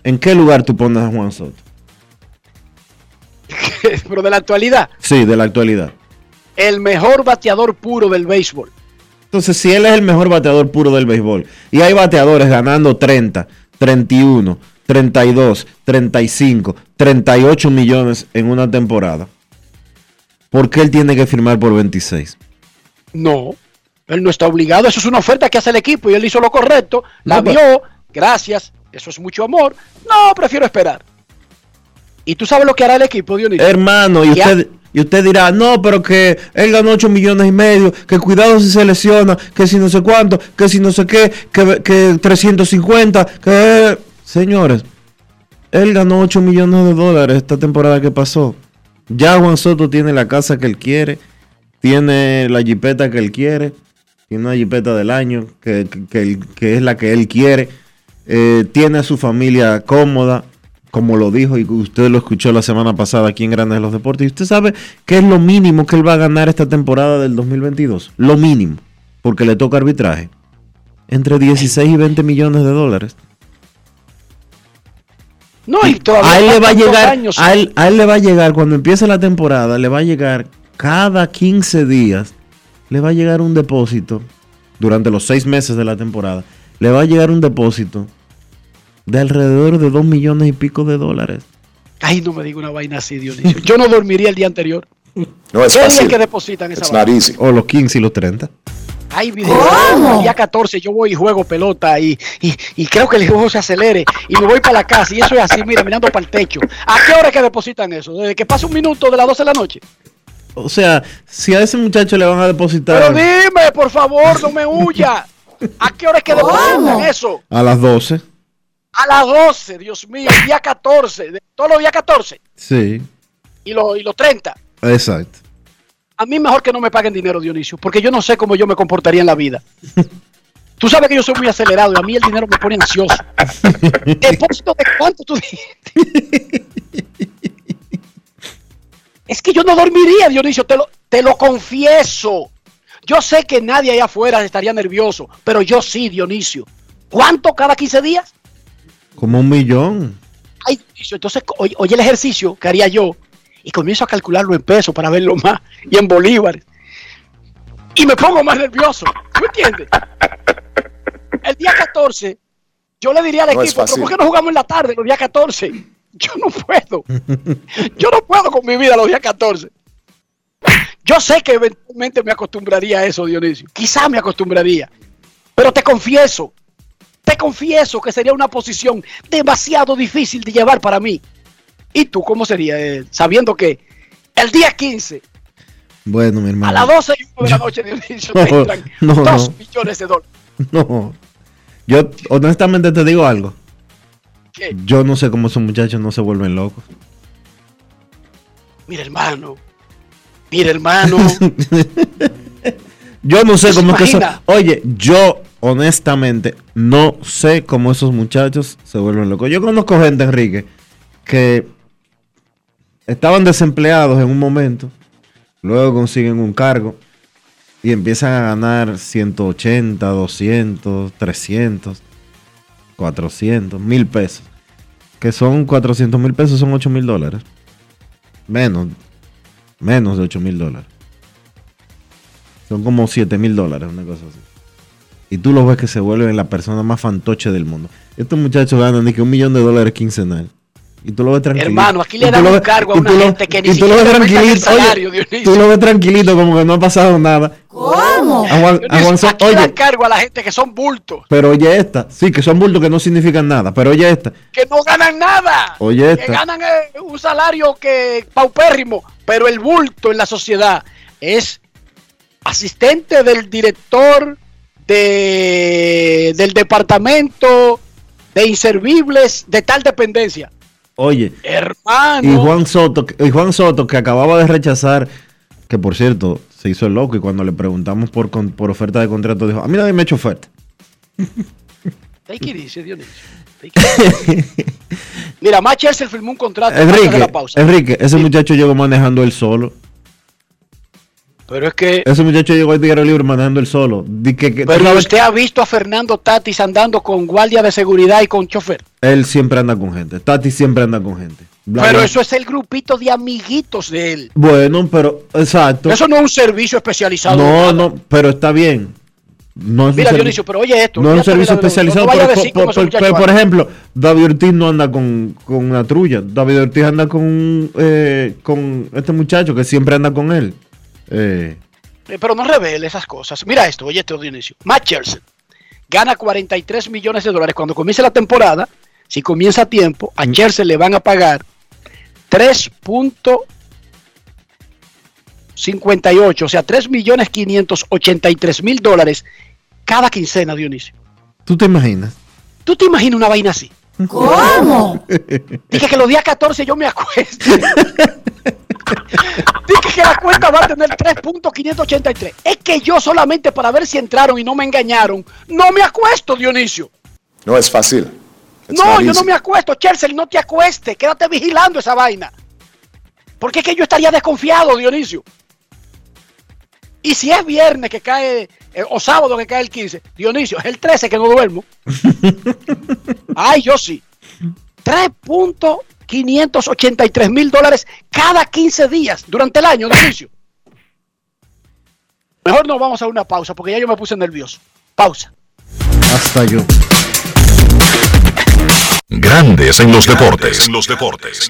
¿en qué lugar tú pones a Juan Soto? pero de la actualidad, Sí, de la actualidad. el mejor bateador puro del béisbol. Entonces, si él es el mejor bateador puro del béisbol y hay bateadores ganando 30, 31, 32, 35, 38 millones en una temporada, ¿por qué él tiene que firmar por 26? No, él no está obligado. Eso es una oferta que hace el equipo y él hizo lo correcto. La No, vio, gracias. Eso es mucho amor. No, prefiero esperar. ¿Y tú sabes lo que hará el equipo, Dionisio? Hermano, y usted, y usted dirá, no, pero que él ganó 8 millones y medio, que cuidado si se lesiona, que si no sé cuánto, que si no sé qué, que, que 350, que... Señores, él ganó 8 millones de dólares esta temporada que pasó. Ya Juan Soto tiene la casa que él quiere, tiene la jipeta que él quiere, tiene una jipeta del año que, que- es la que él quiere, eh, tiene a su familia cómoda, como lo dijo y usted lo escuchó la semana pasada aquí en Grandes de los Deportes. Y usted sabe qué es lo mínimo que él va a ganar esta temporada del 2022. Lo mínimo, porque le toca arbitraje. Entre 16 y 20 millones de dólares. No, y todavía A él le va a llegar, años. a él, a él le va a llegar, cuando empiece la temporada, le va a llegar cada 15 días, le va a llegar un depósito, durante los 6 meses de la temporada, le va a llegar un depósito de alrededor de 2 millones y pico de dólares. Ay, no me diga una vaina así, Dionisio. Yo no dormiría el día anterior. No ¿Qué día que depositan esa vaina? O los 15 y los 30. Ay, video. El día 14 yo voy y juego pelota y, y, y creo que el juego se acelere y me voy para la casa y eso es así, mira, mirando para el techo. ¿A qué hora es que depositan eso? Desde que pasa un minuto de las 12 de la noche. O sea, si a ese muchacho le van a depositar Pero dime, por favor, no me huya. ¿A qué hora es que depositan eso? a las 12, A las 12, Dios mío, el día 14, de todos los días 14 sí, y los, y los 30. exacto. A mí mejor que no me paguen dinero, Dionisio, porque yo no sé cómo yo me comportaría en la vida. Tú sabes que yo soy muy acelerado y a mí el dinero me pone ansioso. ¿Depósito de cuánto tú dijiste? Es que yo no dormiría, Dionisio, te lo, te lo confieso. Yo sé que nadie allá afuera estaría nervioso, pero yo sí, Dionisio. ¿Cuánto cada 15 días? Como un millón. Ay, Dionisio, entonces, oye, oye el ejercicio que haría yo y comienzo a calcularlo en pesos para verlo más y en bolívares. Y me pongo más nervioso. ¿Tú entiendes? El día 14, yo le diría al No equipo, ¿pero por qué no jugamos en la tarde los días 14? Yo no puedo. Yo no puedo con mi vida los días 14. Yo sé que eventualmente me acostumbraría a eso, Dionisio. Quizá me acostumbraría. Pero te confieso, te confieso que sería una posición demasiado difícil de llevar para mí. ¿Y tú cómo sería? eh, sabiendo que el día 15, Bueno, mi a hermano. las 12 y 1 de la noche, Dionisio, No, te entran no, 2 no. millones de dólares. No. Yo honestamente te digo algo. ¿Qué? Yo no sé cómo esos muchachos no se vuelven locos. Mira, hermano. Mira, hermano. Yo no sé ¿Te cómo es que eso. Oye, yo honestamente no sé cómo esos muchachos se vuelven locos. Yo conozco gente, Enrique, que estaban desempleados en un momento, luego consiguen un cargo y empiezan a ganar 180, 200, 300, 400, mil pesos. Que son 400 mil pesos, son 8 mil dólares. Menos, menos de 8 mil dólares. Son como 7 mil dólares, una cosa así. Y tú los ves que se vuelven la persona más fantoche del mundo. Estos muchachos ganan ni que un millón de dólares quincenal. Y tú lo ves tranquilo. Hermano, aquí le dan un cargo a y una tú lo- gente que ni y tú lo ves siquiera tranquilito. oye, salario, Dionisio. tú lo ves tranquilito, como que no ha pasado nada. ¿Cómo? A Juan- a Juan Sa- aquí le dan oye, cargo a la gente que son bultos, pero oye esta. Sí, que son bultos que no significan nada. Pero oye esta. que no ganan nada. Oye que esta. ganan eh, un salario que paupérrimo, pero el bulto en la sociedad es asistente del director de, del departamento de inservibles de tal dependencia. Oye. Hermano. Y Juan Soto, y Juan Soto, que acababa de rechazar, que por cierto, se hizo el loco y cuando le preguntamos por, con- por oferta de contrato, dijo, a mí nadie me ha hecho oferta. Take it easy, Dionisio. Take it easy. Mira, Matt Chelsea firmó un contrato de Enrique, la pausa. Enrique, ese muchacho llegó manejando él solo. Pero es que Ese muchacho llegó al Tigre Libre manejando él solo. Que, Pero sabes usted ha visto a Fernando Tatis andando con guardia de seguridad y con chofer. él siempre anda con gente. Tati siempre anda con gente. Bla, Pero bla. eso es el grupito de amiguitos de él. Bueno, pero, exacto. Eso no es un servicio especializado. no, no, pero está bien. No es Mira, un Dionisio, pero oye esto. No es un servicio no- especializado. no por, ejemplo, David Ortiz no anda con, con una trulla. David Ortiz anda con, eh, con este muchacho que siempre anda con él. Eh, Pero no revele esas cosas. Mira esto, oye esto, Dionisio. Matt Chelsea gana 43 millones de dólares. Cuando comience la temporada, si comienza a tiempo, a Chelsea le van a pagar 3.58, o sea, 3 millones 583 mil dólares cada quincena, Dionisio. ¿Tú te imaginas? ¿Tú te imaginas una vaina así? ¿Cómo? Dije que los días 14 yo me acuesto. Dije que la cuenta va a tener 3.583. Es que yo solamente para ver si entraron y no me engañaron, no me acuesto, Dionisio. No es fácil. It's no, yo no me acuesto. Chelsea, no te acuestes. Quédate vigilando esa vaina. Porque es que yo estaría desconfiado, Dionisio. Y si es viernes que cae, eh, o sábado que cae el 15, Dionisio, es el 13 que no duermo. Ay, yo sí. 3.583 mil dólares cada 15 días durante el año, Dionisio. Mejor nos vamos a una pausa porque ya yo me puse nervioso. Pausa. hasta yo. Grandes en los deportes. En los deportes.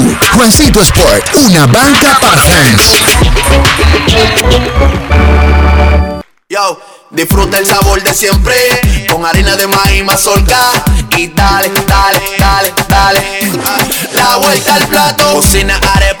Juancito Sport, una banca para fans. Yo, disfruta el sabor de siempre con harina de maíz mazorca y dale, dale, dale, dale. La vuelta al plato, cocina arepa,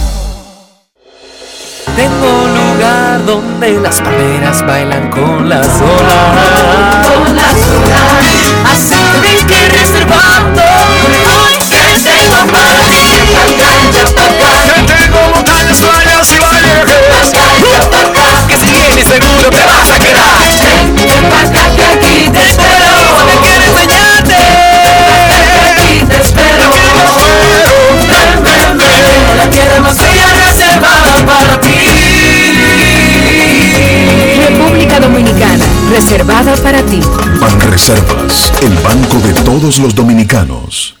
Tengo un lugar donde las palmeras bailan con las olas. Con las olas. Así que que reservando. Hoy te tengo para ti. Que tengo montañas, playas y valles. Que si vienes seguro te vas a quedar. Ven para reservada para ti. Banreservas, el banco de todos los dominicanos.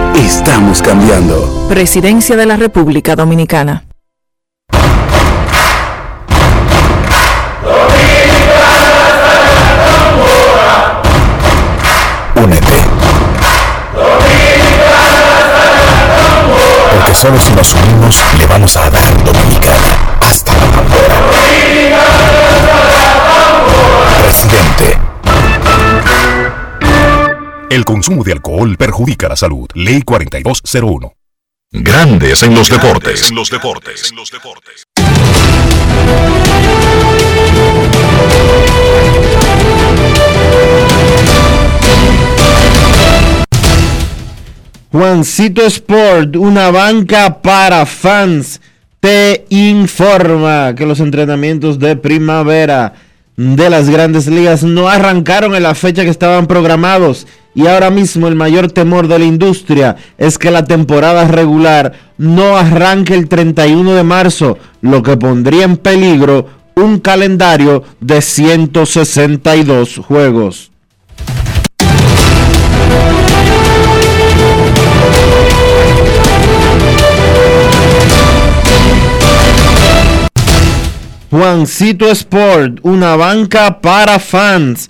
Estamos cambiando. Presidencia de la República Dominicana. Únete. Porque solo si nos unimos le vamos a dar Dominicana hasta la bandera. Presidente. El consumo de alcohol perjudica la salud. Ley 4201. Grandes en los deportes. En los deportes. Juancito Sport, una banca para fans, te informa que los entrenamientos de primavera de las grandes ligas no arrancaron en la fecha que estaban programados y ahora mismo el mayor temor de la industria es que la temporada regular no arranque el 31 de marzo, lo que pondría en peligro un calendario de 162 juegos. Juancito Sport, una banca para fans.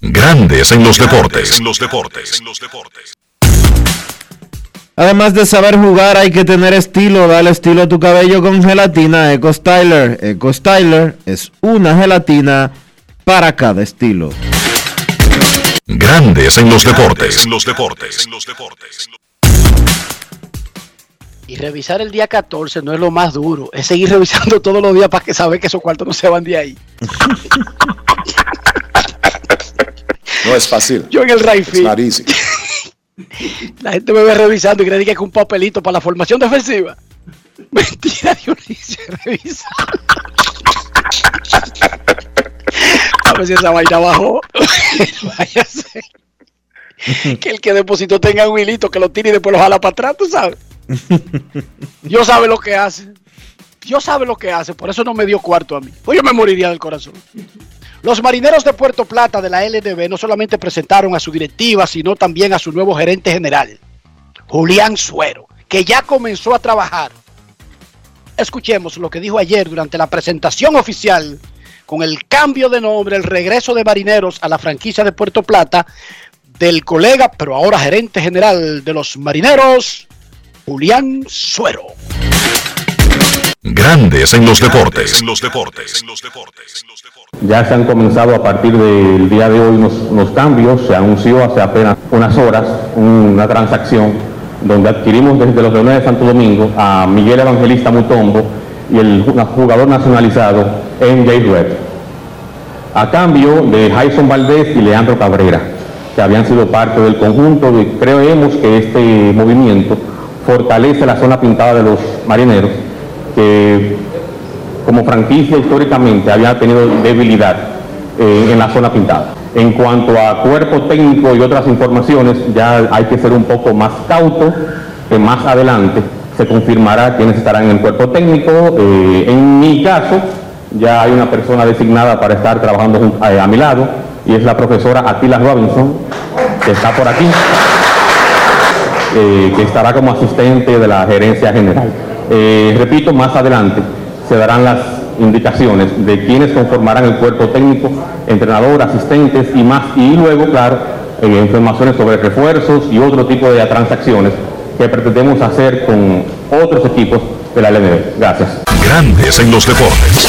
Grandes en los deportes. los deportes. Además de saber jugar, hay que tener estilo. Dale estilo a tu cabello con gelatina Eco Styler. Eco Styler es una gelatina para cada estilo. Grandes en los deportes. los deportes. Y revisar el día 14 no es lo más duro, es seguir revisando todos los días para que saber que esos cuartos no se van de ahí. No es fácil. Yo en el not easy. La gente me ve revisando y cree que es un papelito para la formación defensiva. Mentira, Dionisio, revisa. A ver si esa vaina bajó. Váyase. Que el que depositó tenga un hilito que lo tire y después lo jala para atrás, tú sabes. Dios sabe lo que hace. Dios sabe lo que hace, por eso no me dio cuarto a mí. Pues yo me moriría del corazón. Los marineros de Puerto Plata de la LDB no solamente presentaron a su directiva, sino también a su nuevo gerente general, Julián Suero, que ya comenzó a trabajar. Escuchemos lo que dijo ayer durante la presentación oficial con el cambio de nombre, el regreso de marineros a la franquicia de Puerto Plata del colega, pero ahora gerente general de los marineros, Julián Suero. Grandes en los deportes. los deportes. Ya se han comenzado a partir del día de hoy unos, unos cambios. Se anunció hace apenas unas horas una transacción donde adquirimos desde los Leones de Santo Domingo a Miguel Evangelista Mutombo y el ju- jugador nacionalizado MJ Red. A cambio de Jason Valdés y Leandro Cabrera, que habían sido parte del conjunto, y creemos que este movimiento fortalece la zona pintada de los marineros, que como franquicia históricamente había tenido debilidad eh, en la zona pintada. En cuanto a cuerpo técnico y otras informaciones, ya hay que ser un poco más cauto, que más adelante se confirmará quiénes estarán en el cuerpo técnico. Eh, en mi caso, ya hay una persona designada para estar trabajando eh, a mi lado, y es la profesora Atila Robinson, que está por aquí que estará como asistente de la gerencia general. Eh, repito, más adelante se darán las indicaciones de quienes conformarán el cuerpo técnico, entrenador, asistentes y más, y luego, claro, eh, informaciones sobre refuerzos y otro tipo de transacciones que pretendemos hacer con otros equipos de la LNB. Gracias. Grandes en los deportes.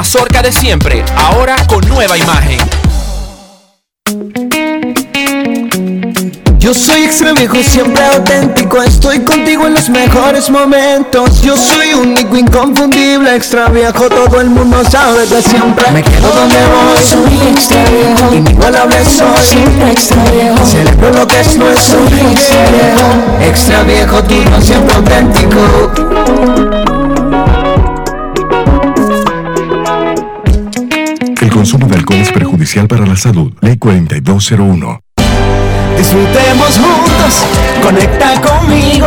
mazorca de siempre, ahora con nueva imagen. Yo soy extra viejo, siempre auténtico. Estoy contigo en los mejores momentos. Yo soy único, inconfundible, extra viejo. Todo el mundo sabe que siempre me quedo donde voy. Soy extra viejo, inigualable soy. Siempre extra viejo, celebro lo que es nuestro. Soy extra viejo, extra viejo, tú no siempre auténtico. Es perjudicial para la salud. Ley 4201. Disfrutemos juntos, conecta conmigo.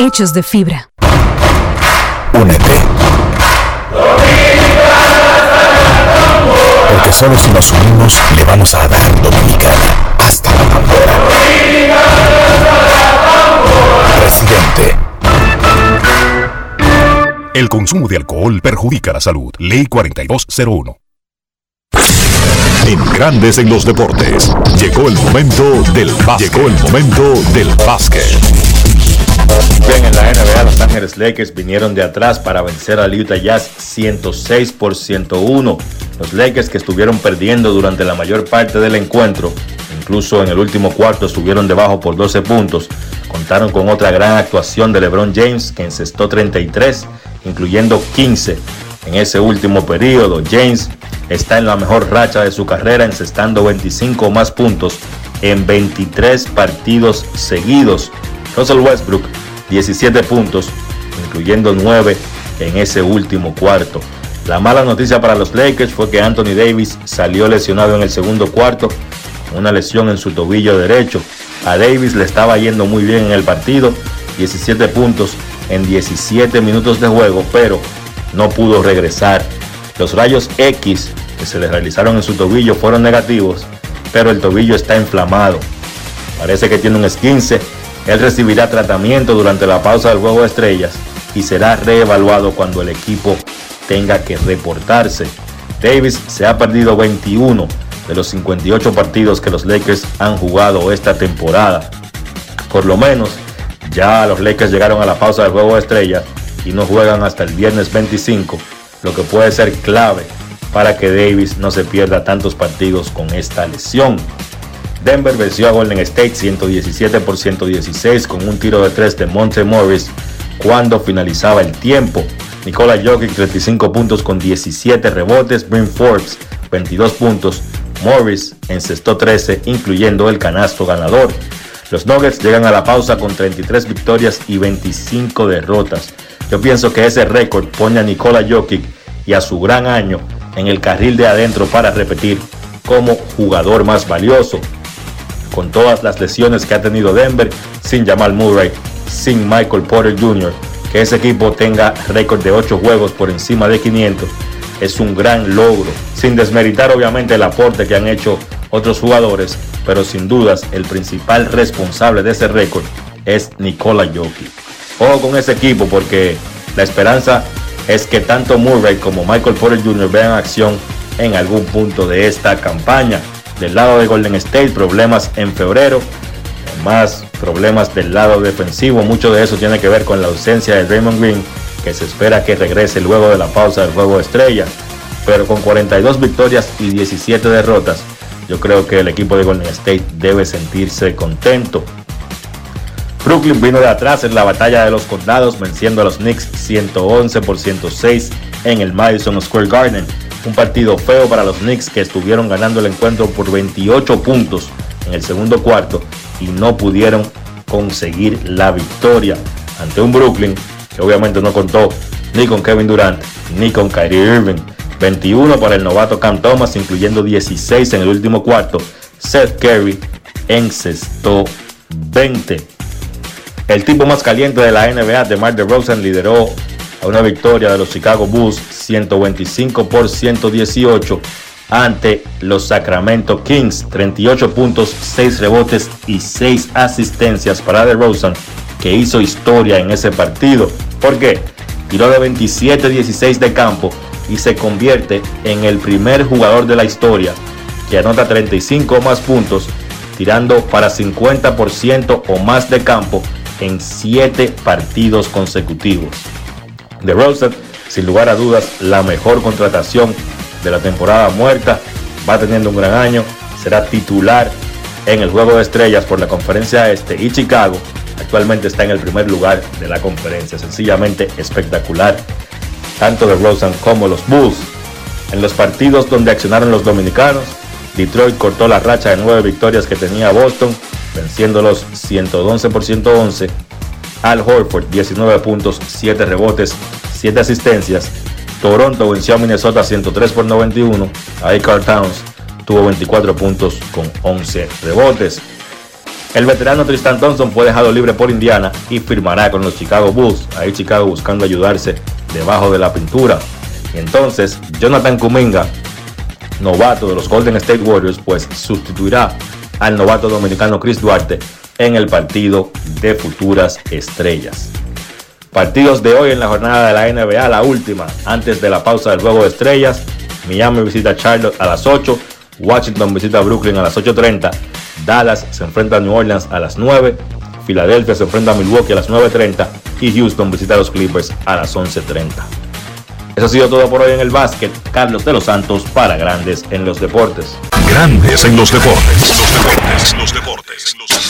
hechos de fibra. Únete. Porque solo si nos unimos le vamos a dar Dominicana hasta la bandera. Presidente. El consumo de alcohol perjudica la salud. Ley 4201. En Grandes en los Deportes. Llegó el momento del básquet. Llegó el momento del básquet. Bien, en la NBA, Los Ángeles Lakers vinieron de atrás para vencer al Utah Jazz 106 por 101. Los Lakers que estuvieron perdiendo durante la mayor parte del encuentro, incluso en el último cuarto estuvieron debajo por 12 puntos, contaron con otra gran actuación de LeBron James que encestó 33, incluyendo 15 en ese último periodo. James está en la mejor racha de su carrera, encestando 25 o más puntos en 23 partidos seguidos. Russell Westbrook, 17 puntos, incluyendo 9 en ese último cuarto. La mala noticia para los Lakers fue que Anthony Davis salió lesionado en el segundo cuarto, una lesión en su tobillo derecho. A Davis le estaba yendo muy bien en el partido, 17 puntos en 17 minutos de juego, pero no pudo regresar. Los rayos X que se le realizaron en su tobillo fueron negativos, pero el tobillo está inflamado. Parece que tiene un esquince. Él recibirá tratamiento durante la pausa del juego de estrellas y será reevaluado cuando el equipo tenga que reportarse. Davis se ha perdido 21 de los 58 partidos que los Lakers han jugado esta temporada. Por lo menos, ya los Lakers llegaron a la pausa del juego de estrellas y no juegan hasta el viernes 25, lo que puede ser clave para que Davis no se pierda tantos partidos con esta lesión. Denver venció a Golden State 117 por 116 con un tiro de 3 de Monte Morris cuando finalizaba el tiempo. Nikola Jokic 35 puntos con 17 rebotes, Brim Forbes 22 puntos, Morris encestó 13 incluyendo el canasto ganador. Los Nuggets llegan a la pausa con 33 victorias y 25 derrotas. Yo pienso que ese récord pone a Nikola Jokic y a su gran año en el carril de adentro para repetir como jugador más valioso. Con todas las lesiones que ha tenido Denver, sin Jamal Murray, sin Michael Porter Jr., que ese equipo tenga récord de 8 juegos por encima de 500 es un gran logro, sin desmeritar obviamente el aporte que han hecho otros jugadores, pero sin dudas el principal responsable de ese récord es Nikola Jokic. Ojo con ese equipo porque la esperanza es que tanto Murray como Michael Porter Jr. vean acción en algún punto de esta campaña. Del lado de Golden State, problemas en febrero, más problemas del lado defensivo. Mucho de eso tiene que ver con la ausencia de Draymond Green, que se espera que regrese luego de la pausa del juego de estrella. Pero con 42 victorias y 17 derrotas, yo creo que el equipo de Golden State debe sentirse contento. Brooklyn vino de atrás en la batalla de los condados, venciendo a los Knicks 111 por 106 en el Madison Square Garden. Un partido feo para los Knicks que estuvieron ganando el encuentro por 28 puntos en el segundo cuarto y no pudieron conseguir la victoria ante un Brooklyn que obviamente no contó ni con Kevin Durant ni con Kyrie Irving. 21 para el novato Cam Thomas, incluyendo 16 en el último cuarto. Seth Curry encestó 20. El tipo más caliente de la NBA, DeMar DeRozan, lideró a una victoria de los Chicago Bulls 125 por 118 ante los Sacramento Kings. 38 puntos, 6 rebotes y 6 asistencias para DeRozan, que hizo historia en ese partido. ¿Por qué? Tiró de 27-16 de campo y se convierte en el primer jugador de la historia que anota 35 más puntos, tirando para 50% o más de campo en 7 partidos consecutivos. De Rosen, sin lugar a dudas, la mejor contratación de la temporada muerta. Va teniendo un gran año. Será titular en el juego de estrellas por la conferencia este y Chicago. Actualmente está en el primer lugar de la conferencia. Sencillamente espectacular. Tanto de Rosen como los Bulls. En los partidos donde accionaron los dominicanos, Detroit cortó la racha de nueve victorias que tenía Boston venciéndolos 111 por 111. Al Horford 19 puntos, 7 rebotes, 7 asistencias. Toronto venció a Minnesota 103 por 91. Ahí Carl Towns tuvo 24 puntos con 11 rebotes. El veterano Tristan Thompson fue dejado libre por Indiana y firmará con los Chicago Bulls. Ahí Chicago buscando ayudarse debajo de la pintura. Entonces Jonathan Kuminga, novato de los Golden State Warriors, pues sustituirá al novato dominicano Chris Duarte en el partido de futuras estrellas. Partidos de hoy en la jornada de la NBA, la última, antes de la pausa del juego de estrellas. Miami visita Charlotte a las 8, Washington visita Brooklyn a las 8.30, Dallas se enfrenta a New Orleans a las 9, Filadelfia se enfrenta a Milwaukee a las 9.30 y Houston visita a los Clippers a las 11.30. Eso ha sido todo por hoy en el básquet. Carlos de los Santos para Grandes en los Deportes. Grandes en los deportes. Los deportes. Los deportes.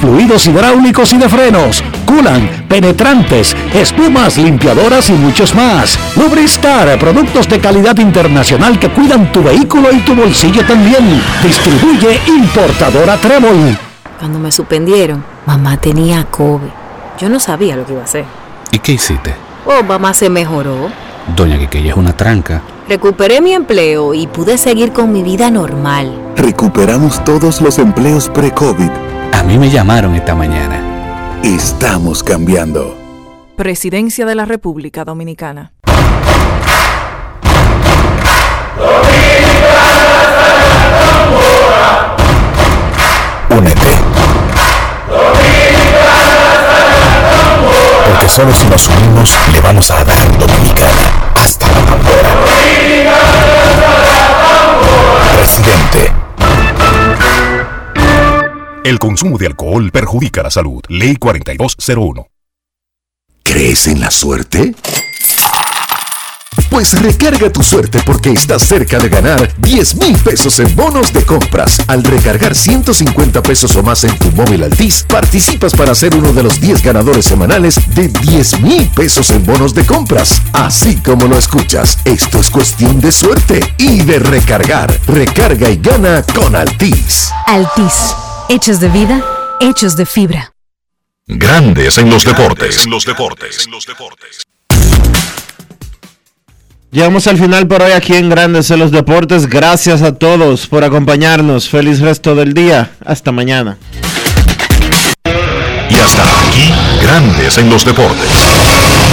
fluidos hidráulicos y de frenos, culan, penetrantes, espumas, limpiadoras y muchos más. Lubristar, productos de calidad internacional que cuidan tu vehículo y tu bolsillo también. Distribuye importadora Trébol. Cuando me suspendieron, mamá tenía COVID. Yo no sabía lo que iba a hacer. ¿Y qué hiciste? Oh, mamá se mejoró. Doña Quiqueya es una tranca. Recuperé mi empleo y pude seguir con mi vida normal. Recuperamos todos los empleos pre-COVID. A mí me llamaron esta mañana. Estamos cambiando. Presidencia de la República Dominicana. Únete. Porque solo si nos unimos le vamos a dar Dominicana hasta la bandera. Presidente. El consumo de alcohol perjudica la salud. Ley 4201. ¿Crees en la suerte? Pues recarga tu suerte porque estás cerca de ganar 10 mil pesos en bonos de compras. Al recargar 150 pesos o más en tu móvil Altis, participas para ser uno de los 10 ganadores semanales de 10 mil pesos en bonos de compras. Así como lo escuchas, esto es cuestión de suerte y de recargar. Recarga y gana con Altis. Altis. Hechos de vida, hechos de fibra. Grandes en los deportes. En los deportes. En los deportes. Llegamos al final por hoy aquí en Grandes en los Deportes. Gracias a todos por acompañarnos. Feliz resto del día. Hasta mañana. Y hasta aquí, Grandes en los Deportes.